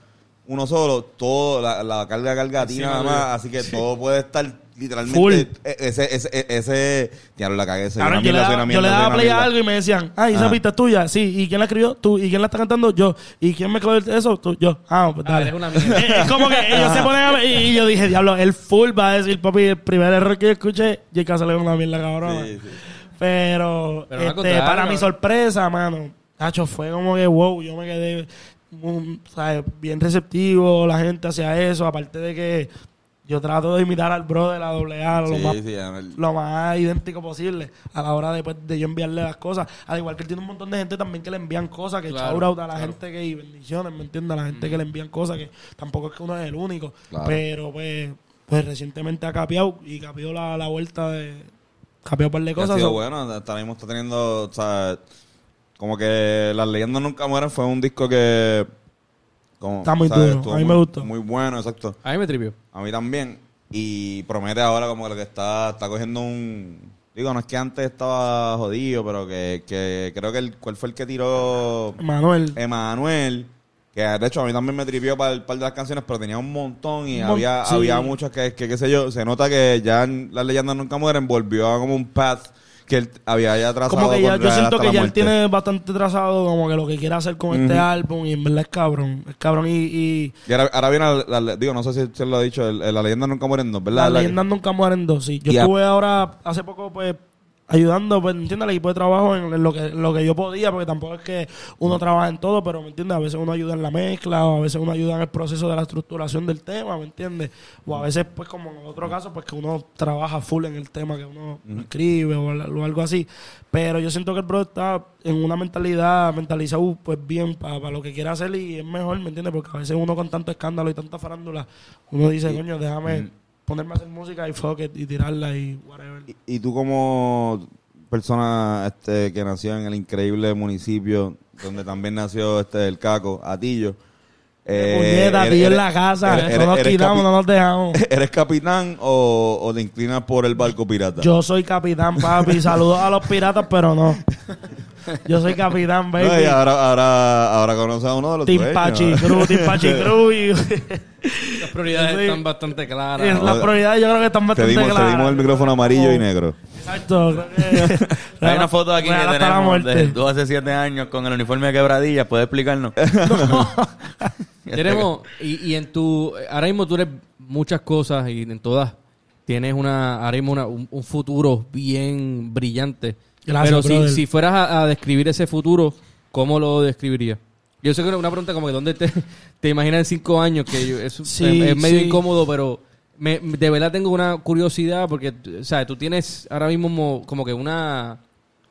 [SPEAKER 3] uno solo, todo, la, la carga carga a ti nada más, así que todo puede estar literalmente
[SPEAKER 4] Full.
[SPEAKER 3] e- ese, ese, e- ese, diablo, la cagué,
[SPEAKER 4] Cabrón,
[SPEAKER 3] una
[SPEAKER 4] yo, le daba, yo le daba play a algo y me decían, ah, esa pista es tuya. Sí, ¿y quién la escribió? Tú. ¿Y quién la está cantando? Yo. ¿Y quién me escribió eso? Tú. Yo. Ah, pues
[SPEAKER 2] Ah,
[SPEAKER 4] dale.
[SPEAKER 2] eres una mierda.
[SPEAKER 4] Eh, [LAUGHS] es como que ellos se ponen a ver, y, y yo dije, diablo, el full va a decir, papi, el primer error que yo escuché, J.K. le dio una mierda cabrona.
[SPEAKER 3] Sí, sí.
[SPEAKER 4] Pero, este, para mi
[SPEAKER 2] cabrón.
[SPEAKER 4] sorpresa, mano, Tacho, fue como que wow, yo me quedé un- ¿sabes? bien receptivo, la gente hacia eso, aparte de que yo trato de imitar al brother, a doble A, lo,
[SPEAKER 3] Sí,
[SPEAKER 4] más,
[SPEAKER 3] sí,
[SPEAKER 4] lo más idéntico posible a la hora de, pues, de yo enviarle las cosas. Al igual que él tiene un montón de gente también que le envían cosas, que
[SPEAKER 2] Claro,
[SPEAKER 4] shout out a la
[SPEAKER 2] claro.
[SPEAKER 4] gente que, y bendiciones, ¿me entiendes? A la gente que le envían cosas, que tampoco es que uno es el único,
[SPEAKER 3] Claro.
[SPEAKER 4] pero pues, pues recientemente ha capeado y capeó la, la vuelta de... Capeó un par de
[SPEAKER 3] ha
[SPEAKER 4] cosas.
[SPEAKER 3] sido
[SPEAKER 4] so-
[SPEAKER 3] bueno, hasta ahora mismo está teniendo, o sea, como que Las leyendas nunca mueren fue un disco que... Como,
[SPEAKER 4] Está muy
[SPEAKER 3] ¿sabes?
[SPEAKER 4] duro,
[SPEAKER 3] Estuvo
[SPEAKER 4] a mí
[SPEAKER 3] muy-
[SPEAKER 4] me gustó.
[SPEAKER 3] Muy bueno, exacto.
[SPEAKER 2] A mí me tripió.
[SPEAKER 3] A mí también. Y promete ahora como que lo que está, está cogiendo un... Digo, no es que antes estaba jodido, pero que, que creo que el, cuál fue el que tiró
[SPEAKER 4] Manuel.
[SPEAKER 3] Emanuel, que de hecho a mí también me tripió para el par de las canciones, pero tenía un montón y
[SPEAKER 4] Un mon-
[SPEAKER 3] había,
[SPEAKER 4] sí.
[SPEAKER 3] había muchas que, que, qué sé yo, se nota que ya en las leyendas nunca mueren, volvió a como un path que él había ya trazado.
[SPEAKER 4] como que ya, yo siento que
[SPEAKER 3] la
[SPEAKER 4] ya él tiene bastante trazado como que lo que quiere hacer con este álbum y en verdad es cabrón. Es cabrón y, y
[SPEAKER 3] Y ahora, ahora viene, la- la- digo, no sé si se lo ha dicho, el, el- la leyenda nunca mueren dos, ¿verdad? La que-
[SPEAKER 4] leyendas nunca mueren dos. Sí. Yo estuve ahora hace poco pues ayudando, pues entiendes, al equipo de trabajo en, lo que lo que yo podía, porque tampoco es que uno trabaja en todo, pero me entiendes, a veces uno ayuda en la mezcla o a veces uno ayuda en el proceso de la estructuración del tema, ¿me entiendes? O a veces pues como en otro caso pues que uno trabaja full en el tema que uno escribe o, al- o algo así. Pero yo siento que el bro está en una mentalidad, mentalizado pues bien para lo que quiere hacer y es mejor, ¿me entiendes? Porque a veces uno con tanto escándalo y tanta farándula, uno dice, coño, déjame ponerme a hacer música y fuck it, y tirarla y whatever.
[SPEAKER 3] Y, y tú como persona este, que nació en el increíble municipio donde también nació este el Caco, Atillo. Eh,
[SPEAKER 4] Puñeta, tío en la casa,
[SPEAKER 3] eres-
[SPEAKER 4] no nos quitamos, no nos dejamos. [LAUGHS]
[SPEAKER 3] ¿Eres capitán o, o te inclinas por el barco pirata?
[SPEAKER 4] Yo soy capitán, papi. Saludos a los piratas, pero no. Yo soy capitán,
[SPEAKER 3] No, y
[SPEAKER 4] baby.
[SPEAKER 3] ahora, ahora, ahora conoces a uno de los
[SPEAKER 4] Team
[SPEAKER 3] dueños.
[SPEAKER 4] Pachi Cruz, Team Pachi [LAUGHS] Cruz. y-
[SPEAKER 2] Las prioridades
[SPEAKER 4] Sí.
[SPEAKER 2] están bastante claras.
[SPEAKER 4] es la prioridad yo creo que están
[SPEAKER 3] Te
[SPEAKER 4] bastante
[SPEAKER 3] dimos, te
[SPEAKER 4] claras.
[SPEAKER 3] dimos el micrófono amarillo y negro.
[SPEAKER 4] Exacto. [LAUGHS] creo que-
[SPEAKER 1] Hay una foto aquí que
[SPEAKER 4] Real la
[SPEAKER 1] tenemos de tú hace siete años con el uniforme de quebradillas. ¿Puedes explicarnos? [LAUGHS]
[SPEAKER 2] Tenemos, y, y en tu, ahora mismo tú eres muchas cosas y en todas tienes una, ahora mismo una- un, un futuro bien brillante.
[SPEAKER 4] Gracias,
[SPEAKER 2] Pero si, si fueras a, a describir ese futuro, ¿cómo lo describirías? Yo sé que es una pregunta como que ¿dónde te, [LAUGHS] te imaginas en cinco años? Que yo- es,
[SPEAKER 4] Sí,
[SPEAKER 2] es- es medio
[SPEAKER 4] sí.
[SPEAKER 2] incómodo, pero me, de verdad tengo una curiosidad porque, o sea, tú tienes ahora mismo mo- como que una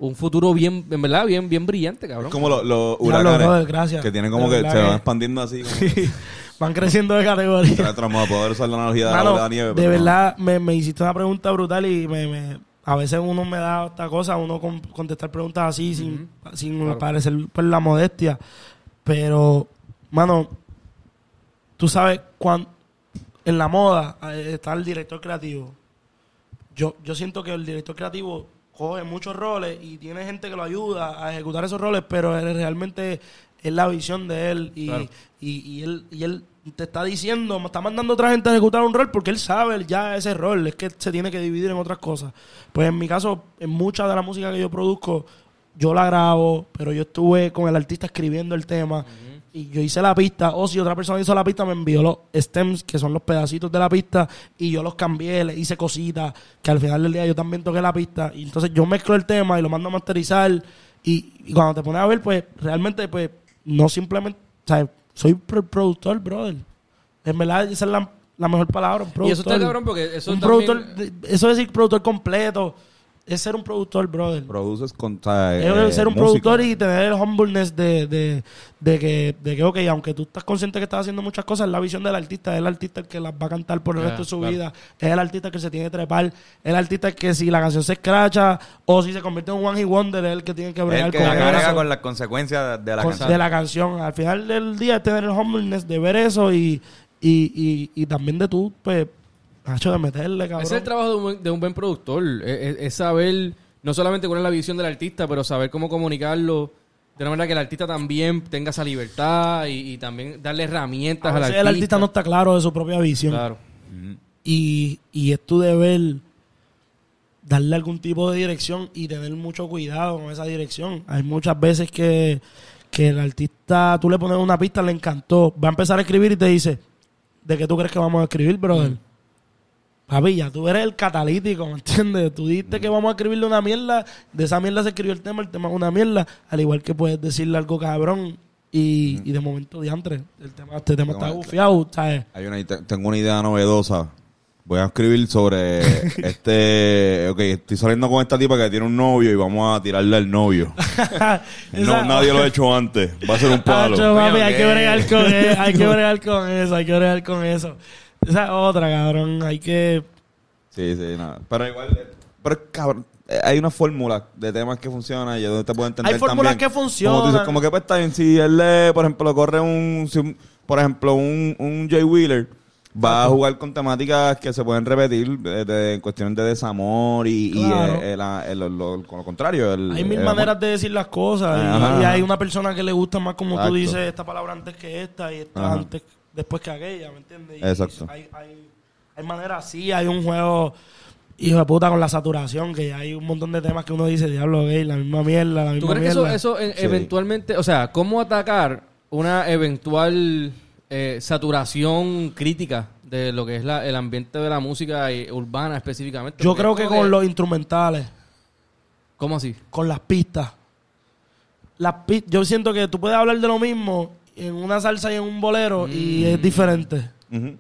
[SPEAKER 2] un futuro bien, en verdad, bien, bien brillante, cabrón.
[SPEAKER 3] Es como los los
[SPEAKER 4] Ya lo,
[SPEAKER 3] huracanes
[SPEAKER 4] gracias.
[SPEAKER 3] que tienen como que se van expandiendo así. Como [LAUGHS]
[SPEAKER 4] Van creciendo de categoría. [LAUGHS]
[SPEAKER 3] a poder usar la analogía de la
[SPEAKER 4] Mano,
[SPEAKER 3] bola de nieve.
[SPEAKER 4] de
[SPEAKER 3] no.
[SPEAKER 4] verdad, me, me hiciste una pregunta brutal y me, me- a veces uno me da esta cosa, uno con- contestar preguntas así sin, sin parecer por la modestia. Pero, mano, tú sabes, cuando en la moda eh, está el director creativo. Yo, yo siento que el director creativo coge muchos roles y tiene gente que lo ayuda a ejecutar esos roles, pero él realmente es la visión de él y,
[SPEAKER 2] Claro.
[SPEAKER 4] y, y él, y él te está diciendo, está mandando a otra gente a ejecutar un rol porque él sabe ya ese rol, es que se tiene que dividir en otras cosas. Pues en mi caso, en mucha de la música que yo produzco, yo la grabo, pero yo estuve con el artista escribiendo el tema y yo hice la pista, o si otra persona hizo la pista, me envió los stems, que son los pedacitos de la pista, y yo los cambié, le hice cositas, que al final del día yo también toqué la pista, y entonces yo mezclo el tema y lo mando a masterizar, y, y cuando te pones a ver, pues realmente, pues, no simplemente, o sea, soy pro- productor, brother. En verdad, esa es la, la mejor palabra, un
[SPEAKER 2] y
[SPEAKER 4] productor.
[SPEAKER 2] eso está cabrón porque eso
[SPEAKER 4] un
[SPEAKER 2] también-
[SPEAKER 4] productor, de- eso es decir productor completo, es ser un productor, brother.
[SPEAKER 3] Produces con. sea,
[SPEAKER 4] Es
[SPEAKER 3] eh,
[SPEAKER 4] ser un
[SPEAKER 3] música.
[SPEAKER 4] productor y tener el humbleness de, de, de que, de que, ok, aunque tú estás consciente que estás haciendo muchas cosas, es la visión del artista, es el artista el que las va a cantar por el resto de su
[SPEAKER 2] claro.
[SPEAKER 4] vida, es el artista que se tiene que trepar, es el artista que si la canción se escracha o si se convierte en un one hit wonder, es el que tiene que
[SPEAKER 1] Es
[SPEAKER 4] bregar
[SPEAKER 1] el que
[SPEAKER 4] con,
[SPEAKER 1] la con las consecuencias de la
[SPEAKER 4] con-
[SPEAKER 1] canción.
[SPEAKER 4] de la canción. Al final del día es tener el humbleness de ver eso y, y, y, y también de tú, pues, hecho de meterle, cabrón.
[SPEAKER 2] Ese es el trabajo de un, buen- de un buen productor. Es, saber no solamente cuál es la visión del artista, pero saber cómo comunicarlo De una manera que el artista también tenga esa libertad y, y también darle herramientas
[SPEAKER 4] A
[SPEAKER 2] al artista.
[SPEAKER 4] el artista no está claro de su propia visión.
[SPEAKER 2] Claro.
[SPEAKER 4] Y, y es tu deber darle algún tipo de dirección y tener mucho cuidado con esa dirección. Hay muchas veces que, que el artista, tú le pones una pista, le encantó, va a empezar a escribir y te dice, ¿de qué tú crees que vamos a escribir, brother? Papi, ya tú eres el catalítico, ¿me entiendes? Tú dijiste que vamos a escribirle una mierda, de esa mierda se escribió el tema, el tema es una mierda, al igual que puedes decirle algo cabrón y, y de momento diantre, el tema, este tema está gufiado, ¿sabes?
[SPEAKER 3] Hay una, te- tengo una idea novedosa. Voy a escribir sobre [LAUGHS] este. Ok, estoy saliendo con esta tipa que tiene un novio y vamos a tirarle al novio. [LAUGHS] No, nadie lo ha hecho antes. Va a ser un [LAUGHS] palo.
[SPEAKER 4] Tacho, papi, hay que bregar con eso, hay que bregar con eso, hay que bregar con eso. Esa es otra, cabrón, hay que...
[SPEAKER 3] Sí, sí, nada. Pero igual. eh, Pero cabrón. eh, Hay una fórmula de temas que funciona y donde te puedo entender
[SPEAKER 4] Hay fórmulas
[SPEAKER 3] también.
[SPEAKER 4] que funcionan.
[SPEAKER 3] Como tú dices, como que pues está bien, si él por ejemplo, corre un, si un- por ejemplo, un, un Jay Wheeler, va a jugar con temáticas que se pueden repetir de, de- en cuestiones de desamor y, y,
[SPEAKER 4] Claro.
[SPEAKER 3] eh, el- el- lo, lo- con lo contrario. el-
[SPEAKER 4] Hay mil
[SPEAKER 3] el
[SPEAKER 4] maneras
[SPEAKER 3] amor.
[SPEAKER 4] de decir las cosas y- y, hay una persona que le gusta más como
[SPEAKER 3] Exacto.
[SPEAKER 4] tú dices esta palabra antes que esta y esta
[SPEAKER 3] Ajá.
[SPEAKER 4] antes después que aquella, ¿me entiendes? Y-
[SPEAKER 3] Exacto.
[SPEAKER 4] hay, hay, hay maneras así, hay un juego hijo de puta con la saturación que hay un montón de temas que uno dice, diablo gay, la misma mierda, la
[SPEAKER 2] ¿Tú
[SPEAKER 4] misma
[SPEAKER 2] crees que eso,
[SPEAKER 4] mierda.
[SPEAKER 2] eso
[SPEAKER 3] Sí.
[SPEAKER 2] eventualmente, o sea, cómo atacar una eventual eh, saturación crítica de lo que es la- el ambiente de la música urbana específicamente?
[SPEAKER 4] Yo creo que con los instrumentales
[SPEAKER 2] ¿Cómo así?
[SPEAKER 4] con las pistas. Las pi- yo siento que tú puedes hablar de lo mismo en una salsa y en un bolero y es diferente
[SPEAKER 3] Ujú.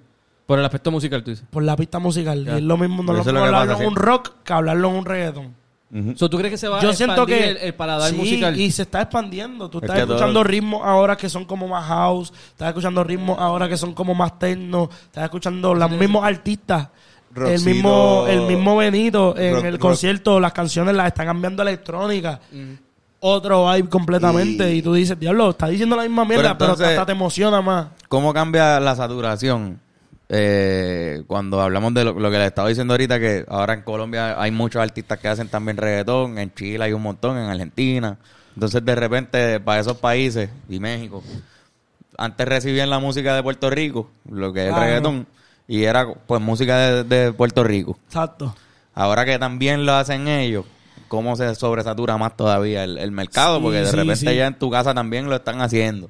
[SPEAKER 2] Por el aspecto musical, tú dices.
[SPEAKER 4] por la pista musical.
[SPEAKER 2] Ya.
[SPEAKER 4] Y es lo mismo, no
[SPEAKER 1] Pero
[SPEAKER 4] lo
[SPEAKER 1] eso es que
[SPEAKER 4] hablarlo
[SPEAKER 1] pasa,
[SPEAKER 4] en un
[SPEAKER 1] sí.
[SPEAKER 4] rock que hablarlo en un reggaeton.
[SPEAKER 3] Ujú.
[SPEAKER 2] So, ¿Tú crees que se va
[SPEAKER 4] Yo
[SPEAKER 2] a
[SPEAKER 4] siento
[SPEAKER 2] expandir
[SPEAKER 4] que
[SPEAKER 2] el, el paladar
[SPEAKER 4] sí,
[SPEAKER 2] musical?
[SPEAKER 4] y se está expandiendo. Tú
[SPEAKER 1] Es
[SPEAKER 4] estás
[SPEAKER 1] que
[SPEAKER 4] escuchando
[SPEAKER 1] todo-
[SPEAKER 4] ritmos ahora que son como más house, estás escuchando ritmos ahora que son como más techno, estás escuchando los mismos artistas. El mismo, el mismo Benito en
[SPEAKER 3] Rock-
[SPEAKER 4] el
[SPEAKER 3] rock-
[SPEAKER 4] concierto, las canciones las están cambiando a electrónica. Otro vibe completamente.
[SPEAKER 3] Y-
[SPEAKER 4] Y, tú dices, diablo, está diciendo la misma mierda, pero,
[SPEAKER 1] entonces-
[SPEAKER 4] hasta te emociona más.
[SPEAKER 1] ¿Cómo cambia la saturación? Eh, cuando hablamos de lo, lo que le estaba diciendo ahorita, que ahora en Colombia hay muchos artistas que hacen también reggaetón, en Chile hay un montón, en Argentina. Entonces, de repente, para esos países y México, antes recibían la música de Puerto Rico, lo que es
[SPEAKER 4] Claro.
[SPEAKER 1] reggaetón, y era pues música de, de Puerto Rico.
[SPEAKER 4] Exacto.
[SPEAKER 1] Ahora que también lo hacen ellos, ¿cómo se sobresatura más todavía el, el mercado?
[SPEAKER 4] Sí,
[SPEAKER 1] Porque de
[SPEAKER 4] sí,
[SPEAKER 1] repente
[SPEAKER 4] sí.
[SPEAKER 1] ya en tu casa también lo están haciendo.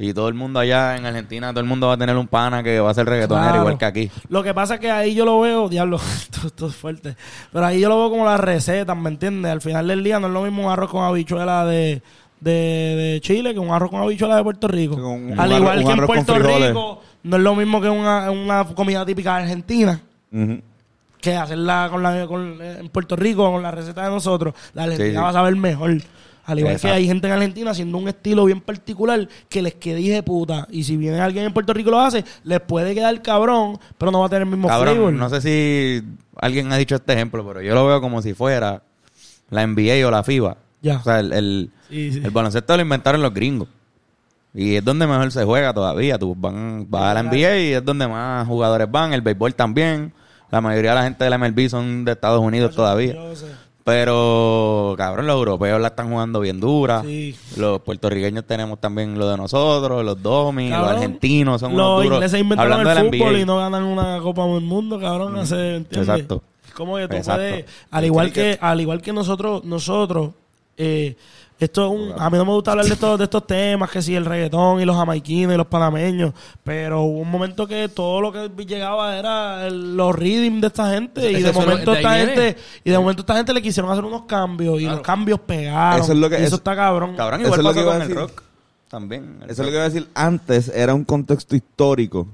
[SPEAKER 1] Y todo el mundo allá en Argentina, todo el mundo va a tener un pana que va a ser reggaetonero
[SPEAKER 4] Claro.
[SPEAKER 1] igual que aquí.
[SPEAKER 4] Lo que pasa es que ahí yo lo veo, diablo, [LAUGHS] esto, esto es fuerte. Pero ahí yo lo veo como las recetas, ¿me entiendes? Al final del día no es lo mismo un arroz con habichuela de, de, de Chile que un arroz con habichuela de Puerto Rico.
[SPEAKER 3] Un
[SPEAKER 4] Al igual que en Puerto. Rico no es lo mismo que una, una comida típica de Argentina
[SPEAKER 3] Ujú.
[SPEAKER 4] Que hacerla con la, con, en Puerto Rico con la receta de nosotros. La Argentina
[SPEAKER 1] Sí, sí.
[SPEAKER 4] va a saber mejor. Al igual
[SPEAKER 1] Exacto.
[SPEAKER 4] que hay gente en Argentina haciendo un estilo bien particular que les quede de puta. Y si viene alguien en Puerto Rico y lo hace, les puede quedar cabrón, pero no va a tener el mismo
[SPEAKER 1] Cabrón,
[SPEAKER 4] flavor.
[SPEAKER 1] no sé si alguien ha dicho este ejemplo, pero yo lo veo como si fuera la NBA o la FIBA.
[SPEAKER 4] Ya.
[SPEAKER 1] O sea, el, el,
[SPEAKER 4] Sí, sí.
[SPEAKER 1] el baloncesto lo inventaron los gringos. Y es donde mejor se juega todavía. Tú van, vas a la NBA y es donde más jugadores van. El béisbol también. La mayoría de la gente de la MLB son de Estados Unidos todavía. Pero, cabrón, los europeos la están jugando bien dura.
[SPEAKER 4] Sí.
[SPEAKER 1] Los puertorriqueños tenemos también lo de nosotros, los domi, los argentinos son
[SPEAKER 4] Los
[SPEAKER 1] unos duros.
[SPEAKER 4] ingleses inventaron
[SPEAKER 1] Hablando
[SPEAKER 4] el fútbol y no ganan una Copa del Mundo, cabrón. hace, ¿entiendes?
[SPEAKER 1] Exacto.
[SPEAKER 4] Como que tú
[SPEAKER 1] Exacto.
[SPEAKER 4] puedes, al igual que, al igual que nosotros, nosotros, eh, esto es un, a mí no me gusta hablar de estos, de estos temas, que si el reggaetón y los jamaiquinos y los panameños, pero hubo un momento que todo lo que llegaba era el- los rhythm de esta gente y
[SPEAKER 2] Eso-
[SPEAKER 4] de
[SPEAKER 2] eso
[SPEAKER 4] momento esta gente y de momento esta gente le quisieron hacer unos cambios y
[SPEAKER 2] Claro.
[SPEAKER 4] los cambios pegaron.
[SPEAKER 3] Eso es lo que-
[SPEAKER 4] y eso
[SPEAKER 3] eso-
[SPEAKER 4] está cabrón.
[SPEAKER 1] Cabrón,
[SPEAKER 3] Eso
[SPEAKER 1] igual
[SPEAKER 3] es lo que iba a
[SPEAKER 1] con el
[SPEAKER 3] decir.
[SPEAKER 1] rock. También. el
[SPEAKER 3] Eso es lo que iba a decir. Antes era un contexto histórico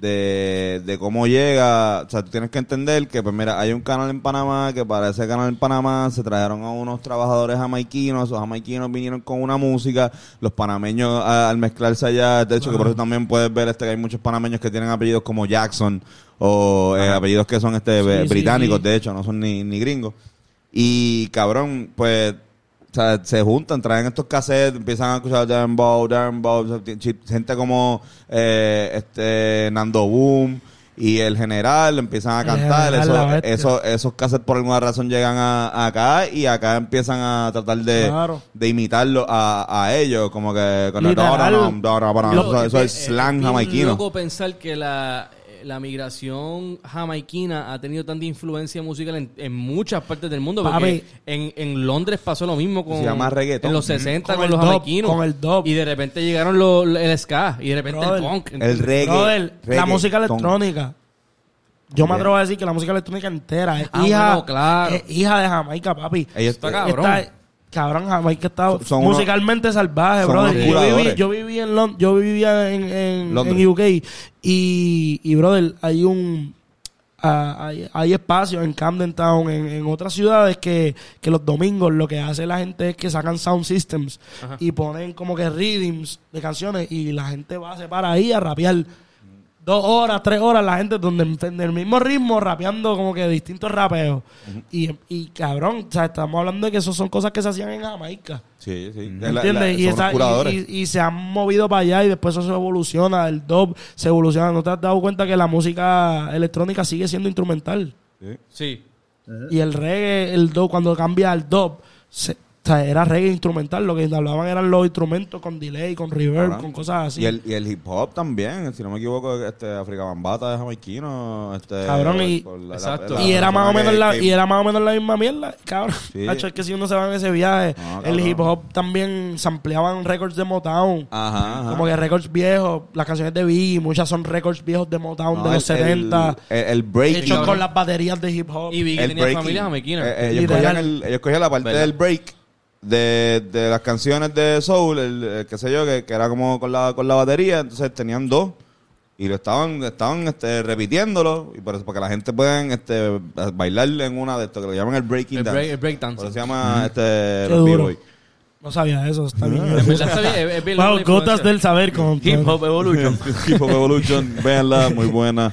[SPEAKER 3] de, de cómo llega. O sea, tú tienes que entender que, pues mira, hay un canal en Panamá que para ese canal en Panamá se trajeron a unos trabajadores jamaiquinos. Esos jamaiquinos vinieron con una música. Los panameños, a- al mezclarse allá, de hecho, que por eso también puedes ver este que hay muchos panameños que tienen apellidos como Jackson o eh, apellidos que son este
[SPEAKER 4] sí,
[SPEAKER 3] británicos,
[SPEAKER 4] sí.
[SPEAKER 3] de hecho, no son ni, ni gringos. Y cabrón, pues o sea, se juntan, traen estos cassettes, empiezan a escuchar Darren Bow, Darren Bow, o sea, chi- gente como eh, este Nando Boom y el general empiezan a cantar.
[SPEAKER 4] general,
[SPEAKER 3] Eso, eso, esos cassettes por alguna razón llegan a, acá y acá empiezan a tratar de,
[SPEAKER 4] Claro.
[SPEAKER 3] de imitarlo a, a ellos, como que con el eso,
[SPEAKER 2] es-
[SPEAKER 3] slang jamaiquino.
[SPEAKER 2] loco pensar que la, la migración jamaiquina ha tenido tanta influencia musical en, en muchas partes del mundo. Porque en, en Londres pasó lo mismo con...
[SPEAKER 3] Se llama reggaetón.
[SPEAKER 2] En los 60
[SPEAKER 4] Con
[SPEAKER 2] los
[SPEAKER 4] dub,
[SPEAKER 2] jamaiquinos.
[SPEAKER 4] con el dub.
[SPEAKER 2] Y de repente llegaron los- el ska. Y de repente
[SPEAKER 4] Brother,
[SPEAKER 2] el punk.
[SPEAKER 3] El reggae.
[SPEAKER 4] Brother, la música electrónica. Yo me atrevo a decir que la música electrónica entera es
[SPEAKER 2] Ah,
[SPEAKER 4] hija,
[SPEAKER 2] bueno, claro.
[SPEAKER 4] es hija de Jamaica, papi.
[SPEAKER 3] Ellos
[SPEAKER 2] Está cabrón.
[SPEAKER 4] Está- cabrón, Jamaica está
[SPEAKER 3] Son- son unos-
[SPEAKER 4] musicalmente salvaje,
[SPEAKER 3] son
[SPEAKER 4] brother. Yo viví, yo viví en Lon- yo vivía en, en,
[SPEAKER 3] Londres.
[SPEAKER 4] en UK y, y, brother, hay un ah, hay, hay espacios en Camden Town, en, en otras ciudades que, que los domingos lo que hace la gente es que sacan sound systems y ponen como que rhythms de canciones y la gente va, se para ahí a rapear dos horas, tres horas, la gente donde en el mismo ritmo rapeando como que distintos rapeos. y, y cabrón, o sea, estamos hablando de que eso son cosas que se hacían en Jamaica.
[SPEAKER 3] Sí, sí.
[SPEAKER 4] ¿Me
[SPEAKER 3] La- la-
[SPEAKER 4] entiendes? y, esa- y- y- y se han movido para allá y después eso se evoluciona, el dub se evoluciona. ¿No te has dado cuenta que la música electrónica sigue siendo instrumental?
[SPEAKER 3] Sí.
[SPEAKER 2] Sí.
[SPEAKER 4] Y el reggae, el dub, cuando cambia al dub, se- sea, era reggae instrumental. Lo que hablaban eran los instrumentos con delay, con reverb, con cosas así.
[SPEAKER 3] Y el, y el hip hop también, si no me equivoco, este África Bambata es jamaiquino, este
[SPEAKER 4] Cabrón, y-
[SPEAKER 3] la-
[SPEAKER 2] Exacto.
[SPEAKER 3] la-
[SPEAKER 4] y era más o menos
[SPEAKER 3] que-
[SPEAKER 4] la,
[SPEAKER 3] que-
[SPEAKER 4] y era más o menos la misma mierda, cabrón.
[SPEAKER 3] Sí.
[SPEAKER 4] Hacho, es que si uno se va en ese viaje,
[SPEAKER 3] No,
[SPEAKER 4] el hip hop también sampleaban récords de Motown.
[SPEAKER 3] Ajá, ajá.
[SPEAKER 4] Como que récords viejos, las canciones de Biggie, muchas son récords viejos de Motown
[SPEAKER 3] No,
[SPEAKER 4] de los
[SPEAKER 3] el-
[SPEAKER 4] 70,
[SPEAKER 3] El, el break.
[SPEAKER 4] hechos con las baterías de hip hop.
[SPEAKER 2] Y Biggie
[SPEAKER 3] el
[SPEAKER 2] tenía
[SPEAKER 3] breaking.
[SPEAKER 2] familia jamaiquina.
[SPEAKER 3] Eh, ellos,
[SPEAKER 4] Literal.
[SPEAKER 3] cogían el- ellos cogían la parte
[SPEAKER 1] ¿Verdad?
[SPEAKER 3] del break de, de las canciones de Soul, el, el qué sé yo, que, que era como con la, con la batería, entonces tenían dos y lo estaban estaban este, repitiéndolo y por eso para que la gente pueda este, bailar en una de estos que lo llaman el breaking
[SPEAKER 2] el,
[SPEAKER 3] dance.
[SPEAKER 2] break, el
[SPEAKER 3] por
[SPEAKER 2] breakdance.
[SPEAKER 3] eso se llama este
[SPEAKER 4] Qué
[SPEAKER 3] los
[SPEAKER 4] duro.
[SPEAKER 3] B-boy.
[SPEAKER 4] No sabía eso, está bien.
[SPEAKER 2] Es-
[SPEAKER 4] Wow, gotas
[SPEAKER 2] influencia.
[SPEAKER 4] del saber con
[SPEAKER 1] Hip Hop Evolution. [LAUGHS]
[SPEAKER 3] Hip Hop Evolution, véanla, muy buena.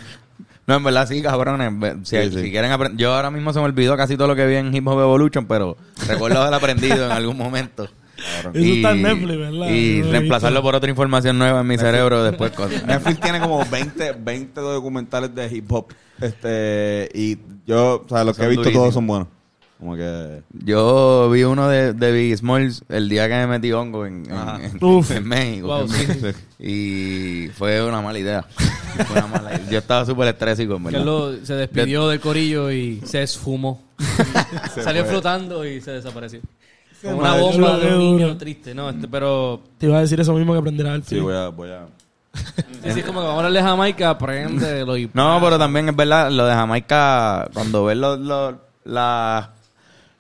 [SPEAKER 1] No, en verdad sí, cabrones. Si,
[SPEAKER 3] Sí, sí.
[SPEAKER 1] si quieren aprender... Yo ahora mismo se me olvidó casi todo lo que vi en Hip Hop Evolution, pero recuerdo haber aprendido en algún momento.
[SPEAKER 4] Eso está en Netflix, ¿verdad?
[SPEAKER 1] Y reemplazarlo por otra información nueva en mi cerebro después. con- [LAUGHS]
[SPEAKER 3] Netflix tiene como 20, 20 documentales de hip hop. Este, y yo, o sea, los que he visto todos son buenos. Como que.
[SPEAKER 1] Yo vi uno de, de Biggie Smalls el día que me metí hongo en, en- México.
[SPEAKER 2] Wow, sí. [LAUGHS]
[SPEAKER 1] Y fue una mala idea. Fue una mala idea. Yo estaba súper estrésico, en verdad.
[SPEAKER 2] Carlos se despidió del corillo y se esfumó. [LAUGHS] Salió
[SPEAKER 3] fue.
[SPEAKER 2] flotando y se desapareció. Como una bomba de un niño triste, ¿no? Este, pero
[SPEAKER 4] Te iba a decir eso mismo que aprenderá el
[SPEAKER 3] Sí, voy a. Voy a
[SPEAKER 2] sí, sí, es como que vamos a hablarle de Jamaica, aprende
[SPEAKER 1] No, pero también es verdad, lo de Jamaica, cuando ves los, los, la-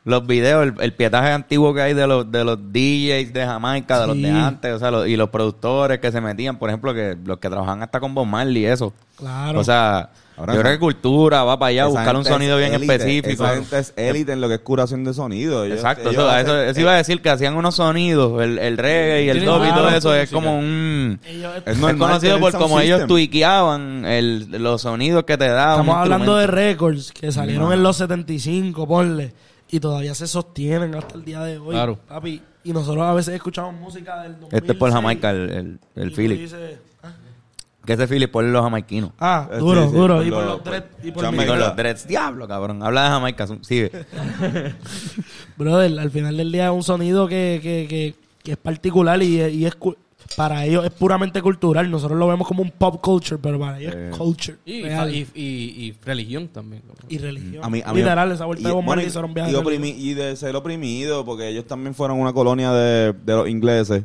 [SPEAKER 1] los videos, el, el pietaje antiguo que hay de los, de los DJs de Jamaica, de los de antes, o sea, los- y los productores que se metían, por ejemplo, que los que trabajan hasta con Bob Marley y eso.
[SPEAKER 4] Claro.
[SPEAKER 1] O sea,
[SPEAKER 3] Ahora
[SPEAKER 1] yo creo que cultura va para allá a buscar un sonido
[SPEAKER 3] es
[SPEAKER 1] bien
[SPEAKER 3] élite,
[SPEAKER 1] específico.
[SPEAKER 3] Esa gente es élite en lo que es curación de sonido. Ellos-
[SPEAKER 1] Exacto,
[SPEAKER 3] ellos
[SPEAKER 1] eso, eso,
[SPEAKER 3] hacen-
[SPEAKER 1] eso iba a decir que hacían unos sonidos, el, el reggae y el dub y todo eso es como un...
[SPEAKER 4] Ellos-
[SPEAKER 3] Es
[SPEAKER 1] conocido por
[SPEAKER 3] sound
[SPEAKER 1] como ellos tuiqueaban el, los sonidos que te daban.
[SPEAKER 4] Estamos hablando de récords que salieron en los 75, ponle, y todavía se sostienen hasta el día de hoy.
[SPEAKER 2] Claro.
[SPEAKER 4] Papi, y nosotros a veces escuchamos música del 2006.
[SPEAKER 1] Este es por Jamaica, el, el, el Philip.
[SPEAKER 4] dices, ah,
[SPEAKER 1] Que ese Philip por los jamaiquinos.
[SPEAKER 4] Ah, duro,
[SPEAKER 3] sí, sí,
[SPEAKER 4] duro.
[SPEAKER 3] por
[SPEAKER 4] Y por
[SPEAKER 3] lo-
[SPEAKER 4] los dread- y por.
[SPEAKER 1] Y los dreads. Diablo, cabrón. Habla de Jamaica. Sigue. [LAUGHS]
[SPEAKER 4] Brother, al final del día es un sonido que, que, que, que es particular y, y es para ellos es puramente cultural. Nosotros lo vemos como un pop culture, pero para ellos
[SPEAKER 3] Eh.
[SPEAKER 4] es culture.
[SPEAKER 2] Y,
[SPEAKER 4] real.
[SPEAKER 2] y, y, y religión también.
[SPEAKER 4] y religión.
[SPEAKER 3] A mí, a mí-
[SPEAKER 4] Literal, esa vuelta
[SPEAKER 3] y,
[SPEAKER 4] de Bob
[SPEAKER 3] bueno,
[SPEAKER 4] Marley
[SPEAKER 3] y-
[SPEAKER 4] hicieron viaje
[SPEAKER 3] y,
[SPEAKER 4] de
[SPEAKER 3] oprimi-
[SPEAKER 4] religión.
[SPEAKER 3] y de ser oprimido, porque ellos también fueron una colonia de, de los ingleses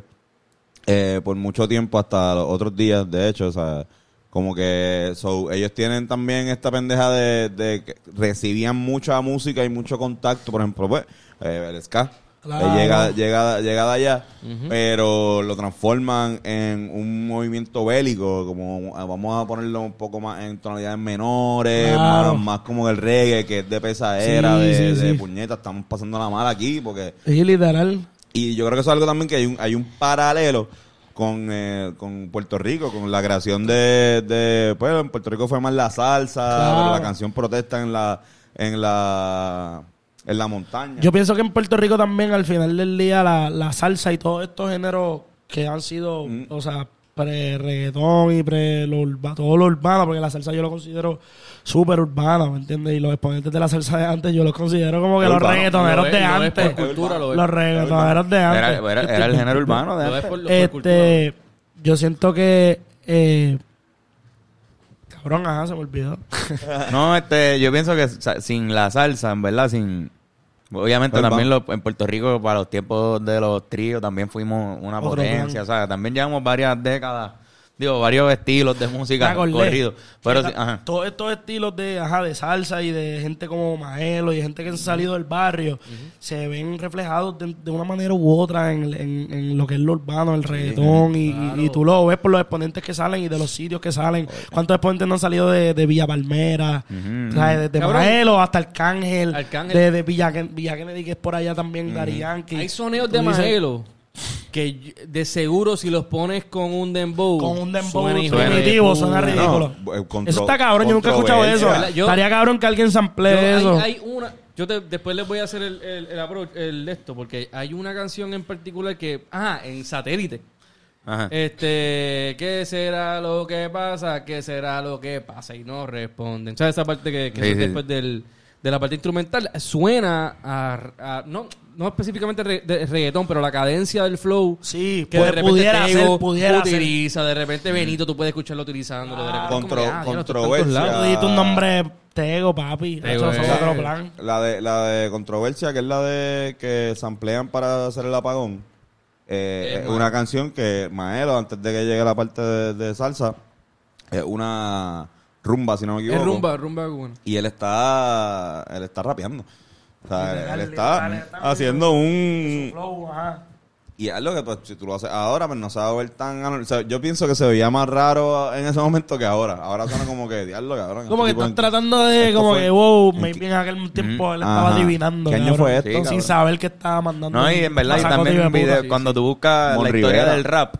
[SPEAKER 3] eh, por mucho tiempo, hasta los otros días, de hecho, o sea, como que so, ellos tienen también esta pendeja de, de que recibían mucha música y mucho contacto, por ejemplo, pues, eh, el ska.
[SPEAKER 4] Claro.
[SPEAKER 3] eh, llega, llega, llega de allá, pero lo transforman en un movimiento bélico, como vamos a ponerlo un poco más en tonalidades menores,
[SPEAKER 4] Claro.
[SPEAKER 3] más, más como el reggae, que es de pesadera,
[SPEAKER 4] Sí,
[SPEAKER 3] de,
[SPEAKER 4] sí,
[SPEAKER 3] de
[SPEAKER 4] sí.
[SPEAKER 3] puñetas, estamos pasando la mala aquí, porque
[SPEAKER 4] Sí, literal.
[SPEAKER 3] y yo creo que eso es algo también que hay un, hay un paralelo con, eh, con Puerto Rico, con la creación de, de, pues en Puerto Rico fue más la salsa,
[SPEAKER 4] Claro.
[SPEAKER 3] pero la canción protesta en la, en la, en la montaña.
[SPEAKER 4] Yo pienso que en Puerto Rico también al final del día la, la salsa y todos estos géneros que han sido,
[SPEAKER 3] Mm.
[SPEAKER 4] o sea, pre-reggaetón y pre lo urba- todo lo urbano, porque la salsa yo lo considero súper urbana, ¿me entiendes? Y los exponentes de la salsa de antes yo los considero como que los
[SPEAKER 3] Urbano.
[SPEAKER 4] reggaetoneros
[SPEAKER 2] Lo
[SPEAKER 4] de antes.
[SPEAKER 2] por cultura, lo ves.
[SPEAKER 4] Los reggaetoneros de antes.
[SPEAKER 1] era- era el género urbano de antes.
[SPEAKER 2] por, por cultura.
[SPEAKER 4] Este, yo siento que... Eh, cabrón, ajá, se me olvidó. [LAUGHS]
[SPEAKER 1] No, este, yo pienso que sin la salsa, en verdad, sin... Obviamente
[SPEAKER 3] Pues
[SPEAKER 1] también lo- en Puerto Rico, para los tiempos de los tríos, también fuimos una
[SPEAKER 4] Otro
[SPEAKER 1] potencia.
[SPEAKER 4] plan.
[SPEAKER 1] O sea, también llevamos varias décadas, digo, varios estilos de música
[SPEAKER 4] acordé.
[SPEAKER 1] corridos. Pero, sí, ajá.
[SPEAKER 4] Todos estos estilos de, ajá, de salsa y de gente como Maelo y gente que han salido del barrio se ven reflejados de, de una manera u otra en, en- en lo que es lo urbano, el reggaetón. y, y- y tú lo ves por los exponentes que salen y de los sitios que salen. ¿Cuántos exponentes no han salido de, de Villa Palmera? Sea, Desde
[SPEAKER 2] Cabrón.
[SPEAKER 4] Maelo hasta Arcángel.
[SPEAKER 2] Arcángel.
[SPEAKER 4] De, de Villa, Villa Kennedy, que es por allá también, Daddy Yankee.
[SPEAKER 2] Hay soneos de
[SPEAKER 4] dices,
[SPEAKER 2] Maelo que de seguro si los pones con un dembow
[SPEAKER 4] Con un dembow
[SPEAKER 2] suena hijo de
[SPEAKER 4] primitivo,
[SPEAKER 2] puta.
[SPEAKER 4] suena ridículo.
[SPEAKER 3] No, eh,
[SPEAKER 4] Eso está cabrón, yo nunca he escuchado eso.
[SPEAKER 3] controversia.
[SPEAKER 2] Yo-
[SPEAKER 4] Estaría cabrón que alguien
[SPEAKER 2] Yo-
[SPEAKER 4] sample
[SPEAKER 2] hay,
[SPEAKER 4] eso.
[SPEAKER 2] hay una yo te- después les voy a hacer el, el, el approach, el de esto porque hay una canción en particular que ah en satélite
[SPEAKER 1] Ajá.
[SPEAKER 2] este qué será lo que pasa qué será lo que pasa y no responden sabes esa parte que, que
[SPEAKER 1] Sí,
[SPEAKER 2] es
[SPEAKER 1] sí.
[SPEAKER 2] después del, de la parte instrumental suena a, a- no no específicamente re- de reggaetón pero la cadencia del flow
[SPEAKER 4] Sí,
[SPEAKER 2] que de repente
[SPEAKER 4] pudiera
[SPEAKER 2] Tego
[SPEAKER 4] ser, pudiera ser.
[SPEAKER 2] utiliza de repente Benito tú puedes escucharlo utilizándolo de repente
[SPEAKER 3] Contro-
[SPEAKER 2] como que, ah,
[SPEAKER 3] controversia.
[SPEAKER 4] dijiste un nombre Tego, papi.
[SPEAKER 2] Tego,
[SPEAKER 4] Eso es
[SPEAKER 2] eh.
[SPEAKER 4] otro plan.
[SPEAKER 3] La de, la de controversia, que es la de que se emplean para hacer el apagón. Eh,
[SPEAKER 2] Eh,
[SPEAKER 3] es una canción que Maelo, antes de que llegue la parte de, de salsa, es una rumba, si no me equivoco.
[SPEAKER 2] es rumba rumba
[SPEAKER 3] Y él está, él está rapeando. O sea, él está haciendo un...
[SPEAKER 4] Flow, ajá.
[SPEAKER 3] Y es lo que pues, si tú lo haces ahora, pues no se va a ver tan... anor- o sea, yo pienso que se veía más raro en ese momento que ahora. Ahora suena como que, diablo, cabrón.
[SPEAKER 4] Como que
[SPEAKER 3] este
[SPEAKER 4] están
[SPEAKER 3] en-
[SPEAKER 4] tratando de, como
[SPEAKER 3] fue-
[SPEAKER 4] que, wow,
[SPEAKER 3] ¿en
[SPEAKER 4] maybe
[SPEAKER 3] qué-
[SPEAKER 4] en aquel tiempo él
[SPEAKER 3] Ajá.
[SPEAKER 4] estaba adivinando.
[SPEAKER 3] ¿Qué año
[SPEAKER 4] cabrón,
[SPEAKER 3] fue esto?
[SPEAKER 1] Sí,
[SPEAKER 4] Sin saber que estaba mandando.
[SPEAKER 1] No, y en verdad, y también
[SPEAKER 4] puta.
[SPEAKER 2] sí,
[SPEAKER 1] cuando
[SPEAKER 2] sí.
[SPEAKER 1] tú buscas
[SPEAKER 3] Mon
[SPEAKER 1] la historia
[SPEAKER 3] Rivera.
[SPEAKER 1] del rap,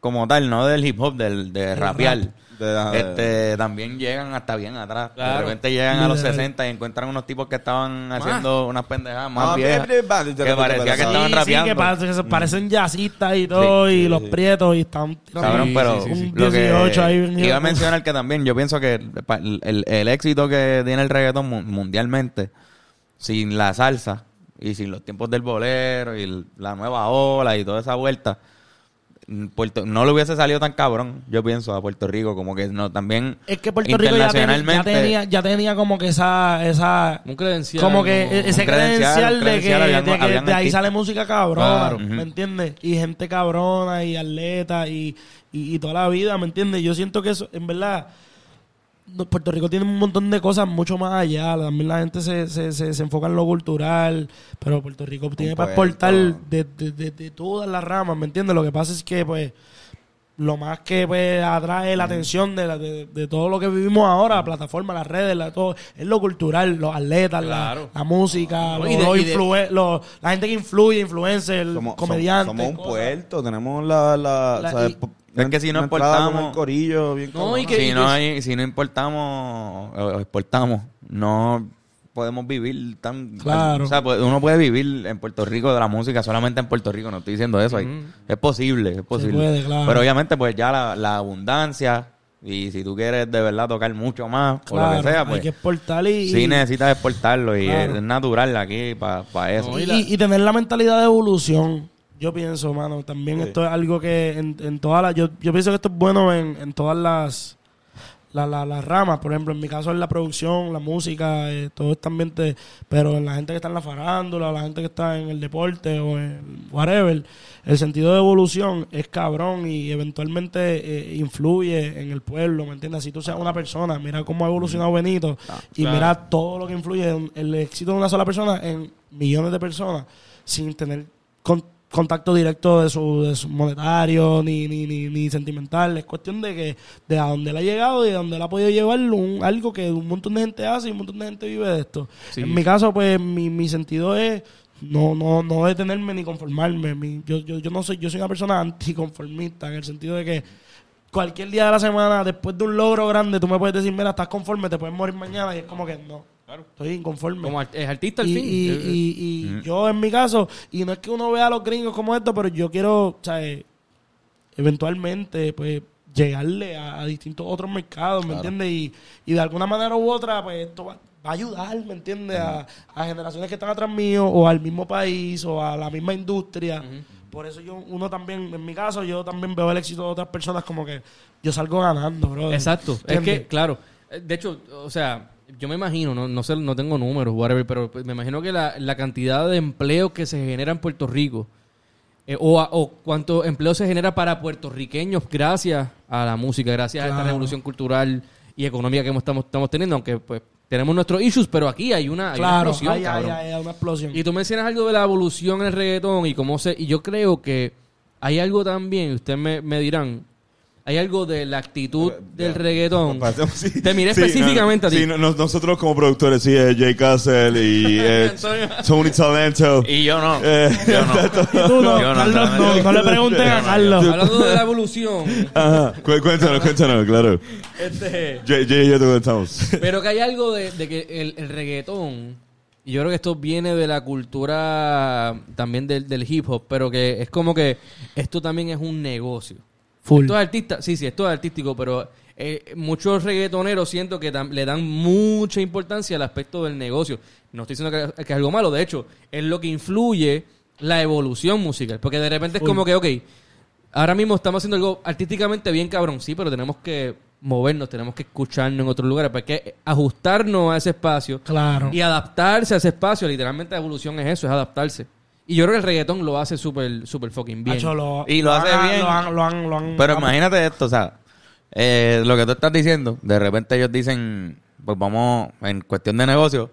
[SPEAKER 1] como tal, no del hip hop, del de rapear,
[SPEAKER 3] De
[SPEAKER 1] este, también llegan hasta bien atrás. De repente llegan a los
[SPEAKER 4] Literal.
[SPEAKER 1] 60 y encuentran unos tipos que estaban haciendo unas pendejadas más
[SPEAKER 3] Ah,
[SPEAKER 1] viejas.
[SPEAKER 3] bien, bien, bien,
[SPEAKER 1] que parecía que estaban
[SPEAKER 4] sí,
[SPEAKER 1] rapeando.
[SPEAKER 4] Sí, que parece- que se parecen jazzistas y todo, y
[SPEAKER 3] sí,
[SPEAKER 4] los
[SPEAKER 3] sí.
[SPEAKER 4] prietos, y están
[SPEAKER 1] Cabrón, pero
[SPEAKER 2] sí, sí, sí.
[SPEAKER 1] lo que
[SPEAKER 4] 18 ahí
[SPEAKER 1] iba a mencionar que también yo pienso que el, el éxito que tiene el reggaetón mu- mundialmente sin la salsa y sin los tiempos del bolero y la nueva ola y toda esa vuelta mm, Puerto, no le hubiese salido tan cabrón yo pienso a Puerto Rico como que no también
[SPEAKER 4] Es que Puerto Rico ya tenía, ya tenía, ya tenía como que esa, esa
[SPEAKER 2] un credencial
[SPEAKER 4] como que
[SPEAKER 2] como-
[SPEAKER 4] ese
[SPEAKER 1] un credencial,
[SPEAKER 4] de que,
[SPEAKER 1] habían-
[SPEAKER 4] de, que de ahí sale música cabrona,
[SPEAKER 2] Claro.
[SPEAKER 4] ¿me entiendes? Y gente cabrona y atletas y, y, y toda la vida, ¿me entiendes? Yo siento que eso, en verdad, Puerto Rico tiene un montón de cosas mucho más allá. También la gente se, se, se, se enfoca en lo cultural, pero Puerto Rico tiene para exportar de, de, de, de todas las ramas, ¿me entiendes? Lo que pasa es que, pues, lo más que pues, atrae la atención de, la- de, de todo lo que vivimos ahora, la plataforma, las redes, la, todo, es lo cultural, los atletas, la-
[SPEAKER 2] Claro.
[SPEAKER 4] la, música,
[SPEAKER 2] No,
[SPEAKER 4] los-
[SPEAKER 2] y de-
[SPEAKER 4] los
[SPEAKER 2] y de-
[SPEAKER 4] influe- los- la gente que influye, influencers, comediantes.
[SPEAKER 3] somos un
[SPEAKER 4] cosas.
[SPEAKER 3] puerto, tenemos la... la,
[SPEAKER 1] Es que si no
[SPEAKER 3] el corillo bien
[SPEAKER 2] No,
[SPEAKER 3] cabrona.
[SPEAKER 2] y que-
[SPEAKER 1] si no hay, si no importamos o exportamos no podemos vivir tan
[SPEAKER 4] Claro.
[SPEAKER 1] o sea pues, uno puede vivir en Puerto Rico de la música solamente en Puerto Rico no estoy diciendo eso hay- es posible es posible
[SPEAKER 4] puede, claro.
[SPEAKER 1] pero obviamente pues ya la, la abundancia y si tú quieres de verdad tocar mucho más o lo que sea
[SPEAKER 4] hay
[SPEAKER 1] pues
[SPEAKER 4] que exportar y,
[SPEAKER 1] sí necesitas exportarlo y
[SPEAKER 4] Claro.
[SPEAKER 1] es natural aquí para eso
[SPEAKER 2] No,
[SPEAKER 4] y,
[SPEAKER 2] y la-
[SPEAKER 4] y tener la mentalidad de evolución. Yo pienso, mano, también esto es algo que en, en todas las... Yo, yo pienso que esto es bueno en, en todas las, la- la- las ramas. Por ejemplo, en mi caso es la producción, la música, eh, todo este ambiente. Pero en la gente que está en la farándula, la gente que está en el deporte o en whatever, el sentido de evolución es cabrón y eventualmente eh, influye en el pueblo, ¿me entiendes? Si tú seas una persona, mira cómo ha evolucionado Benito y
[SPEAKER 2] Claro.
[SPEAKER 4] mira todo lo que influye en el éxito de una sola persona en millones de personas sin tener con- contacto directo de su, de su monetario ni, ni, ni, ni sentimental. Es cuestión de que de a dónde él ha llegado y de dónde él ha podido llevar un, algo que un montón de gente hace y un montón de gente vive de esto.
[SPEAKER 2] Sí.
[SPEAKER 4] En mi caso, pues mi, mi sentido es no, no, no detenerme ni conformarme. Mi- yo, yo, yo no soy, yo soy una persona anticonformista en el sentido de que cualquier día de la semana, después de un logro grande, tú me puedes decir, mira, estás conforme, te puedes morir mañana y es como que no. Estoy inconforme.
[SPEAKER 2] como art- es artista al
[SPEAKER 4] Y,
[SPEAKER 2] fin
[SPEAKER 4] y-
[SPEAKER 2] Eh,
[SPEAKER 4] y- y yo en mi caso, y no es que uno vea a los gringos como esto, pero yo quiero, o sea, eh, eventualmente, pues, llegarle a, a distintos otros mercados, ¿me entiendes? Y, y de alguna manera u otra, pues, esto va, va a ayudar, ¿me entiendes? A, a generaciones que están atrás mío, o al mismo país, o a la misma industria. Por eso yo, uno también, en mi caso, yo también veo el éxito de otras personas como que yo salgo ganando, bro.
[SPEAKER 2] Exacto. Es que, claro. eh, De hecho, o sea, yo me imagino, no, no sé, no tengo números, whatever, pero me imagino que la, la cantidad de empleos que se genera en Puerto Rico, eh, o, o cuánto empleo se genera para puertorriqueños gracias a la música, gracias a esta revolución cultural y económica que hemos- estamos, estamos teniendo, aunque pues tenemos nuestros issues, pero aquí hay una, hay una explosión,
[SPEAKER 4] hay, hay,
[SPEAKER 2] cabrón.
[SPEAKER 4] hay, hay una explosión.
[SPEAKER 2] Y tú mencionas algo de la evolución en el reggaetón y cómo se... Y yo creo que hay algo también, ustedes me, me dirán, hay algo de la actitud del reggaetón. [LAUGHS]
[SPEAKER 3] Sí.
[SPEAKER 2] Te miré
[SPEAKER 3] Sí,
[SPEAKER 2] específicamente
[SPEAKER 3] no,
[SPEAKER 2] a ti.
[SPEAKER 3] Sí, no- no- nosotros como productores, sí, eh, Jay Castle y [LAUGHS] eh. Tony Talento.
[SPEAKER 1] Y yo no.
[SPEAKER 3] Eh,
[SPEAKER 1] Yo no. [LAUGHS]
[SPEAKER 4] Y tú no,
[SPEAKER 1] Yo
[SPEAKER 4] Carlos, no, le pregunten a Carlos.
[SPEAKER 2] Hablando de la evolución,
[SPEAKER 3] Ajá, cuéntanos, cuéntanos, claro.
[SPEAKER 2] este,
[SPEAKER 3] Jay, Jay y yo te contamos.
[SPEAKER 2] pero que hay algo de, de que el, el reggaetón, y yo creo que esto viene de la cultura también del, del hip hop, pero que es como que esto también es un negocio.
[SPEAKER 4] Full.
[SPEAKER 2] Esto es artista, sí, sí, esto es artístico, pero eh, muchos reggaetoneros siento que tam- le dan mucha importancia al aspecto del negocio. No estoy diciendo que, que es algo malo, de hecho, es lo que influye la evolución musical. Porque de repente es como que, ok, ahora mismo estamos haciendo algo artísticamente bien cabrón, sí, pero tenemos que movernos, tenemos que escucharnos en otros lugares, porque hay que ajustarnos a ese espacio
[SPEAKER 4] Claro.
[SPEAKER 2] y adaptarse a ese espacio. Literalmente la evolución es eso, es adaptarse. Y yo creo que el reggaetón lo hace súper, súper fucking bien.
[SPEAKER 4] Hacho, lo-
[SPEAKER 1] Y lo hace
[SPEAKER 4] han-
[SPEAKER 1] bien.
[SPEAKER 4] Lo han, lo han, lo han-
[SPEAKER 1] Pero imagínate esto, o sea, eh, lo que tú estás diciendo, de repente ellos dicen, pues vamos, en cuestión de negocio,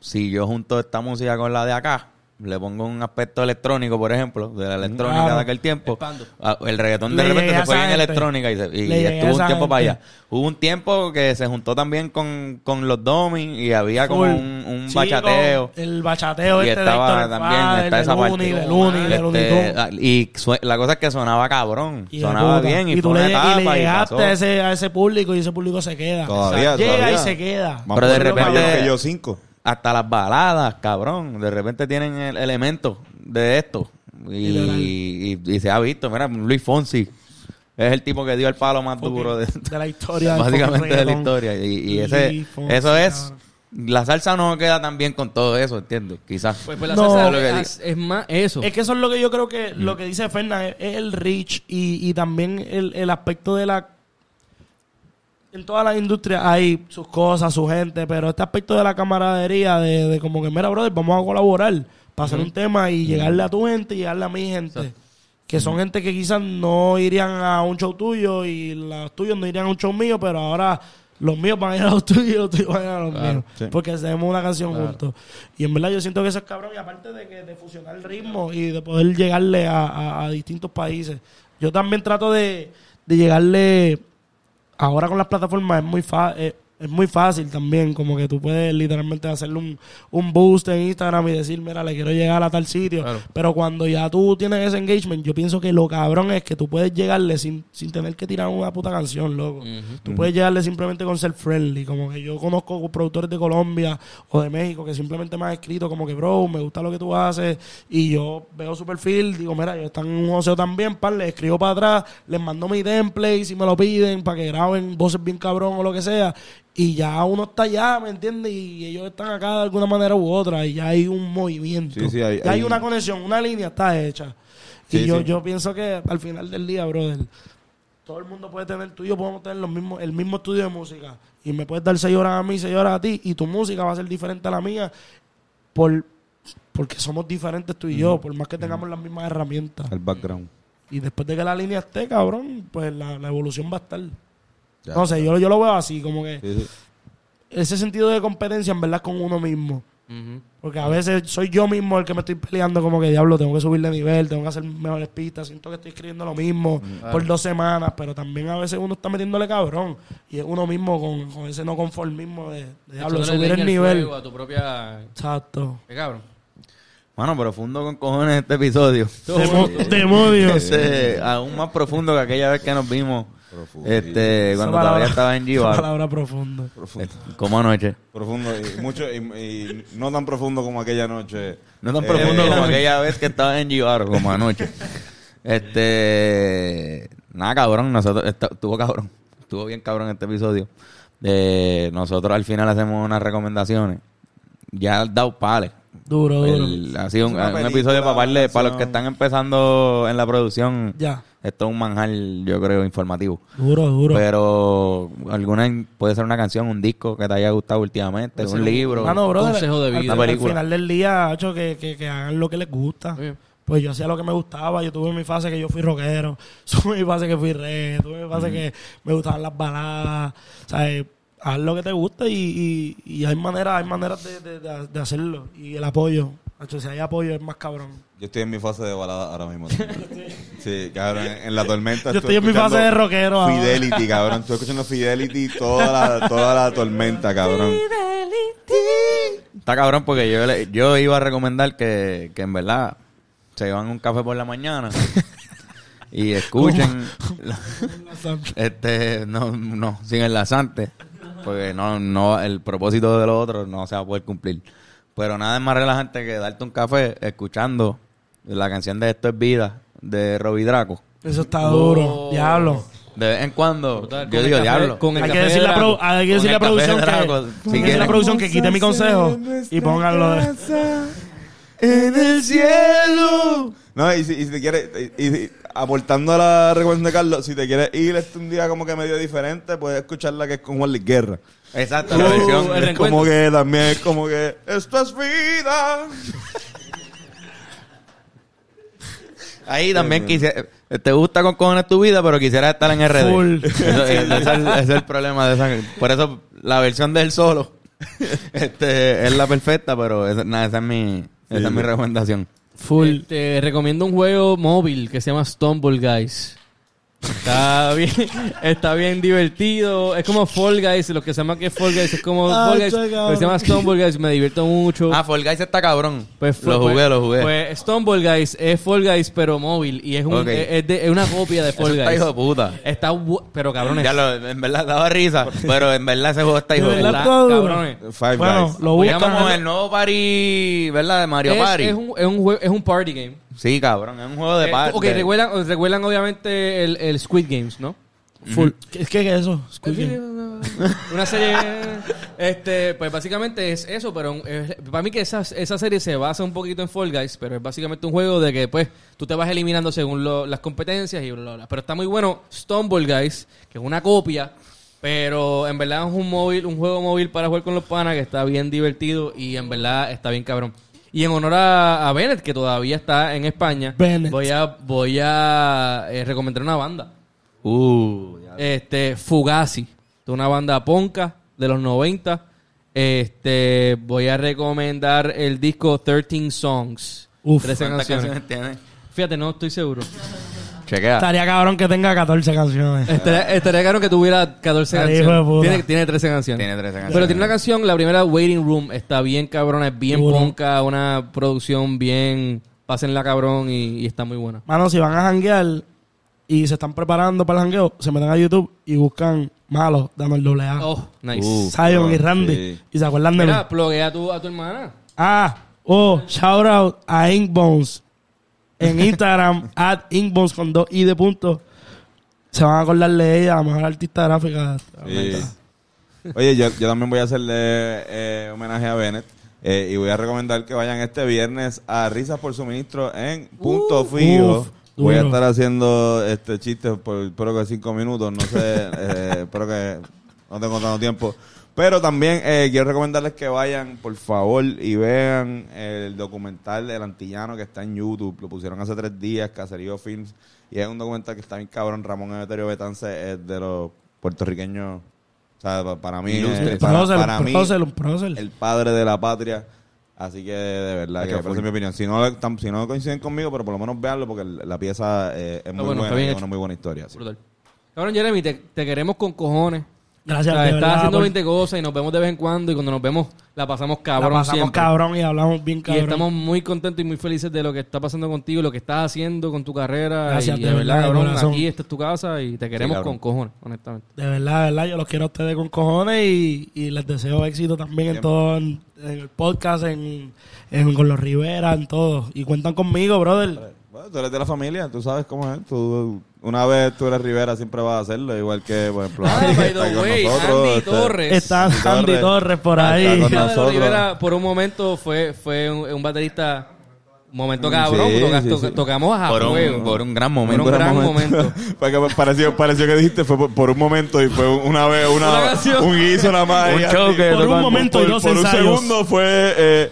[SPEAKER 1] si yo junto esta música con la de acá, le pongo un aspecto electrónico, por ejemplo, de la electrónica
[SPEAKER 4] Claro.
[SPEAKER 1] de aquel tiempo,
[SPEAKER 2] Expando.
[SPEAKER 1] el reggaetón de
[SPEAKER 4] Le
[SPEAKER 1] repente se fue en electrónica y, se- y
[SPEAKER 4] a
[SPEAKER 1] estuvo un tiempo para
[SPEAKER 4] gente.
[SPEAKER 1] allá. Hubo un tiempo que se juntó también con, con los domis y había como
[SPEAKER 4] Full.
[SPEAKER 1] un, un
[SPEAKER 4] Sí,
[SPEAKER 1] bachateo.
[SPEAKER 4] El bachateo
[SPEAKER 1] Y
[SPEAKER 4] este
[SPEAKER 1] estaba
[SPEAKER 4] de
[SPEAKER 1] también,
[SPEAKER 4] Fader,
[SPEAKER 1] está esa parte.
[SPEAKER 4] Looney, de Looney, de Looney
[SPEAKER 1] Este,
[SPEAKER 4] Tunes.
[SPEAKER 1] ah, y la cosa es que sonaba cabrón.
[SPEAKER 4] Y
[SPEAKER 1] sonaba bien y,
[SPEAKER 4] y
[SPEAKER 1] fue
[SPEAKER 4] tú
[SPEAKER 1] una
[SPEAKER 4] le, y le
[SPEAKER 1] y
[SPEAKER 4] llegaste
[SPEAKER 1] pasó.
[SPEAKER 4] a ese, a ese público y ese público se queda.
[SPEAKER 3] Todavía,
[SPEAKER 4] Llega
[SPEAKER 3] todavía.
[SPEAKER 4] y se queda.
[SPEAKER 1] Pero de repente-
[SPEAKER 3] yo cinco.
[SPEAKER 1] Hasta las baladas, cabrón. De repente tienen el elemento de esto. Y, y- y se ha visto. Mira, Luis Fonsi es el tipo que dio el palo más duro de,
[SPEAKER 4] de la historia.
[SPEAKER 1] básicamente de la historia. Y, ese,
[SPEAKER 4] Fonsi,
[SPEAKER 1] eso es.
[SPEAKER 4] cabrón.
[SPEAKER 1] La salsa no queda tan bien con todo eso, ¿entiendes? Quizás.
[SPEAKER 2] Pues, pues la
[SPEAKER 4] No.
[SPEAKER 2] salsa
[SPEAKER 1] Lo que
[SPEAKER 2] es, es más eso.
[SPEAKER 4] Es que eso es lo que yo creo que
[SPEAKER 1] Mm.
[SPEAKER 4] lo que dice Fernan es, es el reach y, y también el, el aspecto de la en todas las industrias hay sus cosas, su gente, pero este aspecto de la camaradería, de, de como que, mira, brother, vamos a colaborar para hacer un tema y llegarle a tu gente y llegarle a mi gente. Que son gente que quizás no irían a un show tuyo y los tuyos no irían a un show mío, pero ahora los míos van a ir a los [LAUGHS] tuyos y los tuyos van a ir a los míos.
[SPEAKER 3] sí.
[SPEAKER 4] Porque hacemos una canción juntos. Y en verdad yo siento que eso es cabrón. Y aparte de que de fusionar el ritmo y de poder llegarle a, a- a distintos países. Yo también trato de, de llegarle ahora con las plataformas es muy fa- eh, es muy fácil también, como que tú puedes literalmente hacerle un, un boost en Instagram y decir, mira, le quiero llegar a tal sitio.
[SPEAKER 2] Claro.
[SPEAKER 4] Pero cuando ya tú tienes ese engagement, yo pienso que lo cabrón es que tú puedes llegarle sin, sin tener que tirar una puta canción, loco. Tú puedes llegarle simplemente con ser friendly. Como que yo conozco productores de Colombia o de México que simplemente me han escrito como que, bro, me gusta lo que tú haces. Y yo veo su perfil, digo, mira, ellos están en un oseo también, pan, les escribo para atrás, les mando mi template si me lo piden para que graben voces bien cabrón o lo que sea. Y ya uno está allá, ¿me entiendes? Y ellos están acá de alguna manera u otra. Y ya hay un movimiento.
[SPEAKER 3] Sí, sí, hay-
[SPEAKER 4] ya hay,
[SPEAKER 3] hay-
[SPEAKER 4] una conexión, una línea está hecha.
[SPEAKER 3] Sí,
[SPEAKER 4] y yo, yo pienso que al final del día, brother, todo el mundo puede tener, tú y yo podemos tener los mismos, el mismo estudio de música. Y me puedes dar seis horas a mí, seis horas a ti. Y tu música va a ser diferente a la mía por, porque somos diferentes tú y yo, por más que tengamos las mismas herramientas.
[SPEAKER 3] El background.
[SPEAKER 4] Y después de que la línea esté, cabrón, pues la, la evolución va a estar.
[SPEAKER 3] Ya.
[SPEAKER 4] No sé, yo, yo lo veo así, como que
[SPEAKER 3] Sí, sí.
[SPEAKER 4] ese sentido de competencia en verdad es con uno mismo. Porque a veces soy yo mismo el que me estoy peleando como que diablo, tengo que subir de nivel, tengo que hacer mejores pistas, siento que estoy escribiendo lo mismo por dos semanas, pero también a veces uno está metiéndole cabrón y es uno mismo con, con ese no conformismo de, de diablo, subir el nivel.
[SPEAKER 2] A tu propia...
[SPEAKER 4] Exacto.
[SPEAKER 2] ¿Qué cabrón?
[SPEAKER 1] Mano, profundo con cojones este episodio.
[SPEAKER 4] Demo- [LAUGHS] demonios.
[SPEAKER 1] Ese, aún más profundo que aquella vez que nos vimos.
[SPEAKER 3] Profundo.
[SPEAKER 1] Este, cuando
[SPEAKER 4] palabra-
[SPEAKER 1] todavía estaba en
[SPEAKER 4] esa
[SPEAKER 1] Gibar.
[SPEAKER 4] palabra profunda.
[SPEAKER 3] Profundo.
[SPEAKER 1] Como anoche.
[SPEAKER 3] Profundo y, mucho, y, y no tan profundo como aquella noche.
[SPEAKER 1] No tan
[SPEAKER 3] Eh,
[SPEAKER 1] profundo
[SPEAKER 3] eh,
[SPEAKER 1] como aquella vez que estaba en Gibar, como anoche. Este. Nada, cabrón. Nosotros. esta- Estuvo cabrón. Estuvo bien cabrón este episodio. De nosotros al final hacemos unas recomendaciones. Ya dado pales.
[SPEAKER 4] Duro, duro.
[SPEAKER 1] El- ha sido un, episodio para, darle-
[SPEAKER 3] una
[SPEAKER 1] para los que están empezando en la producción.
[SPEAKER 4] Ya.
[SPEAKER 1] Esto es un manjar, yo creo, informativo.
[SPEAKER 4] Duro, duro.
[SPEAKER 1] Pero alguna puede ser una canción, un disco que te haya gustado últimamente, un libro.
[SPEAKER 4] Mano, brother,
[SPEAKER 2] consejo de vida.
[SPEAKER 4] Al,
[SPEAKER 1] Una película.
[SPEAKER 4] final del día, hecho que, que, que hagan lo que les gusta.
[SPEAKER 2] Bien.
[SPEAKER 4] Pues yo hacía lo que me gustaba. Yo tuve mi fase que yo fui rockero. [LAUGHS] Tuve mi fase que fui reggae. Tuve mi fase que me gustaban las baladas. O sea, eh, haz lo que te gusta y, y, y hay maneras hay maneras de- de hacerlo. Y el apoyo. Hecho, si hay apoyo es más cabrón.
[SPEAKER 3] Yo estoy en mi fase de balada ahora mismo. [LAUGHS] Sí, cabrón, en, en la tormenta.
[SPEAKER 4] Yo estoy en mi fase de rockero ahora.
[SPEAKER 3] Fidelity, cabrón. Estoy escuchando Fidelity toda la, toda la tormenta, cabrón.
[SPEAKER 1] Está cabrón porque yo, le- yo iba a recomendar que, que en verdad se llevan un café por la mañana [LAUGHS] y escuchen este no no sin enlazante porque no no el propósito de lo otro no se va a poder cumplir pero nada es más relajante que darte un café escuchando la canción de Esto es vida de Robbie Draco
[SPEAKER 4] Eso está duro. Diablo.
[SPEAKER 1] de vez en cuando
[SPEAKER 2] Brutal.
[SPEAKER 1] yo digo
[SPEAKER 2] café-
[SPEAKER 1] diablo
[SPEAKER 2] con el
[SPEAKER 4] Hay que
[SPEAKER 2] café
[SPEAKER 4] decirle,
[SPEAKER 2] de
[SPEAKER 4] a, pro- hay que
[SPEAKER 1] Con
[SPEAKER 4] decirle a
[SPEAKER 1] el café de
[SPEAKER 4] producción que,
[SPEAKER 1] Draco,
[SPEAKER 4] hay
[SPEAKER 1] si
[SPEAKER 4] que decirle a
[SPEAKER 1] quieren.
[SPEAKER 4] producción que quite mi consejo y pónganlo de...
[SPEAKER 3] En el cielo. No, y si, y si te quieres, y, y- aportando a la recomendación de Carlos, si te quieres ir este un día como que medio diferente, puedes escuchar la que es con Juan Luis Guerra.
[SPEAKER 1] Exacto la versión
[SPEAKER 3] Es como que también es como que esto es vida.
[SPEAKER 1] Ahí también quisiera, te gusta con cojones tu vida, pero quisiera estar en RD.
[SPEAKER 4] Full.
[SPEAKER 1] Eso- ese, es el, ese es el [LAUGHS] problema de esa. Por eso la versión del solo [LAUGHS] este, es la perfecta, pero esa, nada, esa es mi, esa es mi recomendación.
[SPEAKER 4] Full.
[SPEAKER 2] Te recomiendo un juego móvil que se llama Stumble Guys. Está bien, está bien divertido. Es como Fall Guys, lo que se llama que es Fall Guys es como
[SPEAKER 4] Ah,
[SPEAKER 2] Fall Guys, pero se llama Stumble Guys, me divierto mucho.
[SPEAKER 1] Ah, Fall Guys está cabrón.
[SPEAKER 2] Pues fue-
[SPEAKER 1] lo jugué,
[SPEAKER 2] pues-
[SPEAKER 1] lo jugué.
[SPEAKER 2] Pues Stumble Guys es Fall Guys pero móvil y es un
[SPEAKER 1] Ok.
[SPEAKER 2] es, es de- es una copia de [LAUGHS]
[SPEAKER 1] Eso
[SPEAKER 2] Fall
[SPEAKER 1] está
[SPEAKER 2] Guys.
[SPEAKER 1] hijo de puta.
[SPEAKER 2] Está pero cabrones.
[SPEAKER 1] Ya lo, en verdad daba risa, pero en verdad ese juego está hijo
[SPEAKER 4] De
[SPEAKER 1] puta.
[SPEAKER 2] está- cabrones.
[SPEAKER 3] Five
[SPEAKER 4] Bueno,
[SPEAKER 3] Guys.
[SPEAKER 4] lo
[SPEAKER 1] Es
[SPEAKER 4] buscan.
[SPEAKER 1] como el nuevo party, ¿verdad? De Mario
[SPEAKER 2] Es,
[SPEAKER 1] Party.
[SPEAKER 2] es un, es, un es un party game.
[SPEAKER 1] Sí, cabrón, es un juego de
[SPEAKER 2] Eh,
[SPEAKER 1] party.
[SPEAKER 2] ok, recuerdan, recuerdan obviamente el, el Squid Games, ¿no?
[SPEAKER 4] Full. ¿Qué es eso? Squid Game.
[SPEAKER 2] Una serie, este, pues básicamente es eso, pero es- para mí que esa, esa serie se basa un poquito en Fall Guys, pero es básicamente un juego de que pues tú te vas eliminando según lo- las competencias y bla, bla, bla. Pero está muy bueno Stumble Guys, que es una copia, pero en verdad es un móvil, un juego móvil para jugar con los panas que está bien divertido y en verdad está bien cabrón. Y en honor a, a Bennett, que todavía está en España,
[SPEAKER 4] Bennett.
[SPEAKER 2] voy a, voy a eh, recomendar una banda.
[SPEAKER 1] Uh.
[SPEAKER 2] Este, Fugazi, de una banda ponca de los 90. Este, voy a recomendar el disco 13 Songs.
[SPEAKER 4] Uf.
[SPEAKER 2] 13
[SPEAKER 1] ¿Cuántas
[SPEAKER 2] canciones.
[SPEAKER 1] canciones tiene?
[SPEAKER 2] Fíjate, no estoy seguro.
[SPEAKER 1] Chequea.
[SPEAKER 4] Estaría cabrón que tenga 14 canciones.
[SPEAKER 2] Estaría, estaría claro que tuviera 14
[SPEAKER 4] Estaría hijo de
[SPEAKER 2] canciones.
[SPEAKER 4] puta.
[SPEAKER 2] Tiene, tiene 13 canciones.
[SPEAKER 1] Tiene 13 canciones.
[SPEAKER 2] Pero tiene una canción, la primera, Waiting Room, está bien cabrona, es bien
[SPEAKER 4] Duro.
[SPEAKER 2] ponca, una producción bien. Pásenla cabrón y, y está muy buena.
[SPEAKER 4] Mano, si van a janguear y se están preparando para el jangueo, se meten a YouTube y buscan malos, dame el doble A.
[SPEAKER 2] Oh, nice.
[SPEAKER 3] Uh.
[SPEAKER 4] Zion y Randy.
[SPEAKER 3] sí.
[SPEAKER 4] Y se acuerdan de mí.
[SPEAKER 2] Mira, pluguea a tu, a tu hermana.
[SPEAKER 4] Ah, oh, shout out a Inkbones en Instagram, [LAUGHS] at Inkbones con dos i de punto. Se van a acordar de ella, la mejor artista gráfica.
[SPEAKER 3] Sí. Oye, yo, yo también voy a hacerle eh, homenaje a Bennett. eh, y voy a recomendar que vayan este viernes a Risas por Suministro en Punto Fijo.
[SPEAKER 4] uf,
[SPEAKER 3] voy a estar haciendo este chiste por espero que cinco minutos, no sé, [LAUGHS] eh, espero que no tengo tanto tiempo. Pero también eh, quiero recomendarles que vayan, por favor, y vean el documental del antillano que está en YouTube. Lo pusieron hace tres días, Caserío Films. Y es un documental que está bien cabrón. Ramón Emeterio Betance es de los puertorriqueños. O sea, pa- para mí,
[SPEAKER 1] Ilustre.
[SPEAKER 3] eh, para,
[SPEAKER 4] prócer,
[SPEAKER 3] para mí,
[SPEAKER 4] prócer, un prócer.
[SPEAKER 3] el padre de la patria. Así que de verdad, que esa es mi opinión. Si no, tam- si no coinciden conmigo, pero por lo menos veanlo porque la pieza eh, es muy
[SPEAKER 2] bueno,
[SPEAKER 3] buena es una muy buena historia.
[SPEAKER 2] Cabrón, Jeremy, te, te queremos con cojones.
[SPEAKER 4] Gracias,
[SPEAKER 2] O sea, estás haciendo
[SPEAKER 4] por-
[SPEAKER 2] 20 cosas y nos vemos de vez en cuando y cuando nos vemos la pasamos
[SPEAKER 4] la
[SPEAKER 2] cabrón
[SPEAKER 4] pasamos
[SPEAKER 2] siempre.
[SPEAKER 4] cabrón y hablamos bien
[SPEAKER 2] Y
[SPEAKER 4] cabrón.
[SPEAKER 2] estamos muy contentos y muy felices de lo que está pasando contigo, y lo que estás haciendo con tu carrera.
[SPEAKER 4] Gracias,
[SPEAKER 2] y
[SPEAKER 4] de
[SPEAKER 2] de
[SPEAKER 4] verdad,
[SPEAKER 2] verdad, cabrón,
[SPEAKER 4] corazón.
[SPEAKER 2] aquí esta es tu casa y te queremos
[SPEAKER 3] cabrón.
[SPEAKER 2] con cojones, honestamente.
[SPEAKER 4] De verdad, de verdad, yo los quiero a ustedes con cojones y, y les deseo éxito también en
[SPEAKER 3] Bien.
[SPEAKER 4] todo, en, en el podcast, en, en- con los Rivera, en todo. Y cuentan conmigo, brother.
[SPEAKER 3] Bueno, tú eres de la familia, tú sabes cómo es. Tú, una vez tú eres Rivera, siempre vas a hacerlo. Igual que, por ejemplo,
[SPEAKER 2] Ah,
[SPEAKER 3] Andy, que
[SPEAKER 2] by
[SPEAKER 3] está
[SPEAKER 2] the
[SPEAKER 3] con
[SPEAKER 2] way,
[SPEAKER 3] nosotros,
[SPEAKER 2] Andy
[SPEAKER 3] este,
[SPEAKER 2] Torres.
[SPEAKER 4] Está
[SPEAKER 3] Andy
[SPEAKER 4] Andy
[SPEAKER 3] Torres.
[SPEAKER 4] Torres por
[SPEAKER 3] Está
[SPEAKER 4] ahí.
[SPEAKER 3] con
[SPEAKER 2] Ricardo
[SPEAKER 3] nosotros.
[SPEAKER 2] Rivera, por un momento, fue, fue un, un baterista. Un momento
[SPEAKER 3] Sí,
[SPEAKER 2] cabrón. toca-
[SPEAKER 3] sí,
[SPEAKER 2] toca-
[SPEAKER 3] sí.
[SPEAKER 2] Tocamos a
[SPEAKER 1] Por un, por un gran
[SPEAKER 2] Por
[SPEAKER 1] momento.
[SPEAKER 2] un gran momento.
[SPEAKER 3] Porque [LAUGHS] pareció, pareció que dijiste fue por, por un momento y fue una vez una,
[SPEAKER 2] Una
[SPEAKER 3] un guiso nada más.
[SPEAKER 1] Un
[SPEAKER 3] y
[SPEAKER 1] choque.
[SPEAKER 4] Por un momento y
[SPEAKER 3] por,
[SPEAKER 4] dos
[SPEAKER 3] por un segundo fue... Eh,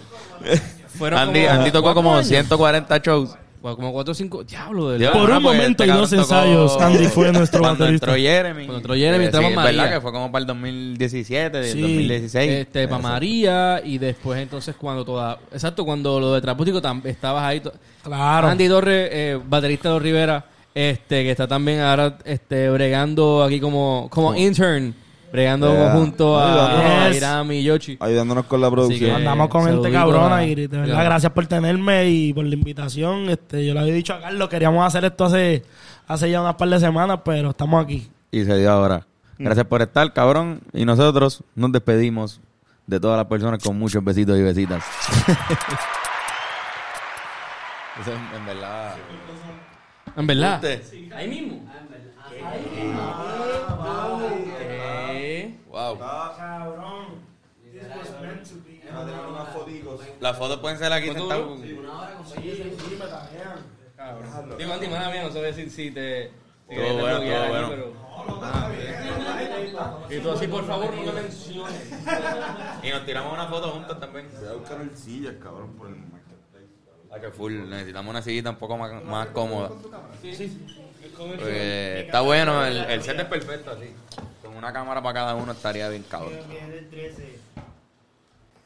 [SPEAKER 1] Andy,
[SPEAKER 2] como,
[SPEAKER 1] Andy tocó
[SPEAKER 2] ¿cuántos
[SPEAKER 1] como
[SPEAKER 2] años?
[SPEAKER 1] 140 shows.
[SPEAKER 2] Como 4 o 5. Diablo, de.
[SPEAKER 4] Por un
[SPEAKER 1] porque
[SPEAKER 4] momento
[SPEAKER 1] este
[SPEAKER 4] y dos ensayos, Andy fue nuestro
[SPEAKER 1] Cuando
[SPEAKER 4] baterista.
[SPEAKER 1] entró Jeremy.
[SPEAKER 2] Cuando entró Jeremy, entramos
[SPEAKER 1] sí,
[SPEAKER 2] María.
[SPEAKER 1] ¿verdad? Que fue como para el 2017, del
[SPEAKER 4] Sí.
[SPEAKER 1] 2016.
[SPEAKER 2] Este, para María y después entonces cuando toda... Exacto, cuando lo de Trapústico estabas ahí.
[SPEAKER 4] Claro.
[SPEAKER 2] Andy Torres, eh, baterista de Rivera, este, que está también ahora este, bregando aquí como, como intern, bregando
[SPEAKER 3] Yeah.
[SPEAKER 2] junto a,
[SPEAKER 4] Yes.
[SPEAKER 2] Irami y Yoshi.
[SPEAKER 3] ayudándonos con la producción.
[SPEAKER 2] que-
[SPEAKER 4] Andamos con gente cabrona y de verdad gracias por tenerme y por la invitación. Este, yo le había dicho a Carlos, queríamos hacer esto hace, hace ya unas par de semanas, pero estamos aquí.
[SPEAKER 1] Y se dio ahora. Gracias por estar, cabrón. Y nosotros nos despedimos de todas las personas con muchos besitos y besitas. [LAUGHS] Eso en, en verdad.
[SPEAKER 2] En verdad. Ahí mismo. ¿Qué?
[SPEAKER 1] Wow. Las fotos pueden ser aquí sentados.
[SPEAKER 2] Digo, Andy, mía, no sabía si, si te...
[SPEAKER 1] Todo bueno, todo bueno.
[SPEAKER 2] Ah, Y tú así, por favor, no me menciones.
[SPEAKER 1] Y nos tiramos una foto juntos también.
[SPEAKER 3] Voy a buscar el sillas, cabrón, por el
[SPEAKER 1] Ah, que full. Necesitamos una sillita un poco más, más cómoda. Porque está bueno, el, el set es perfecto así. Una cámara para cada uno estaría bien cabrón.
[SPEAKER 5] Viene el 13.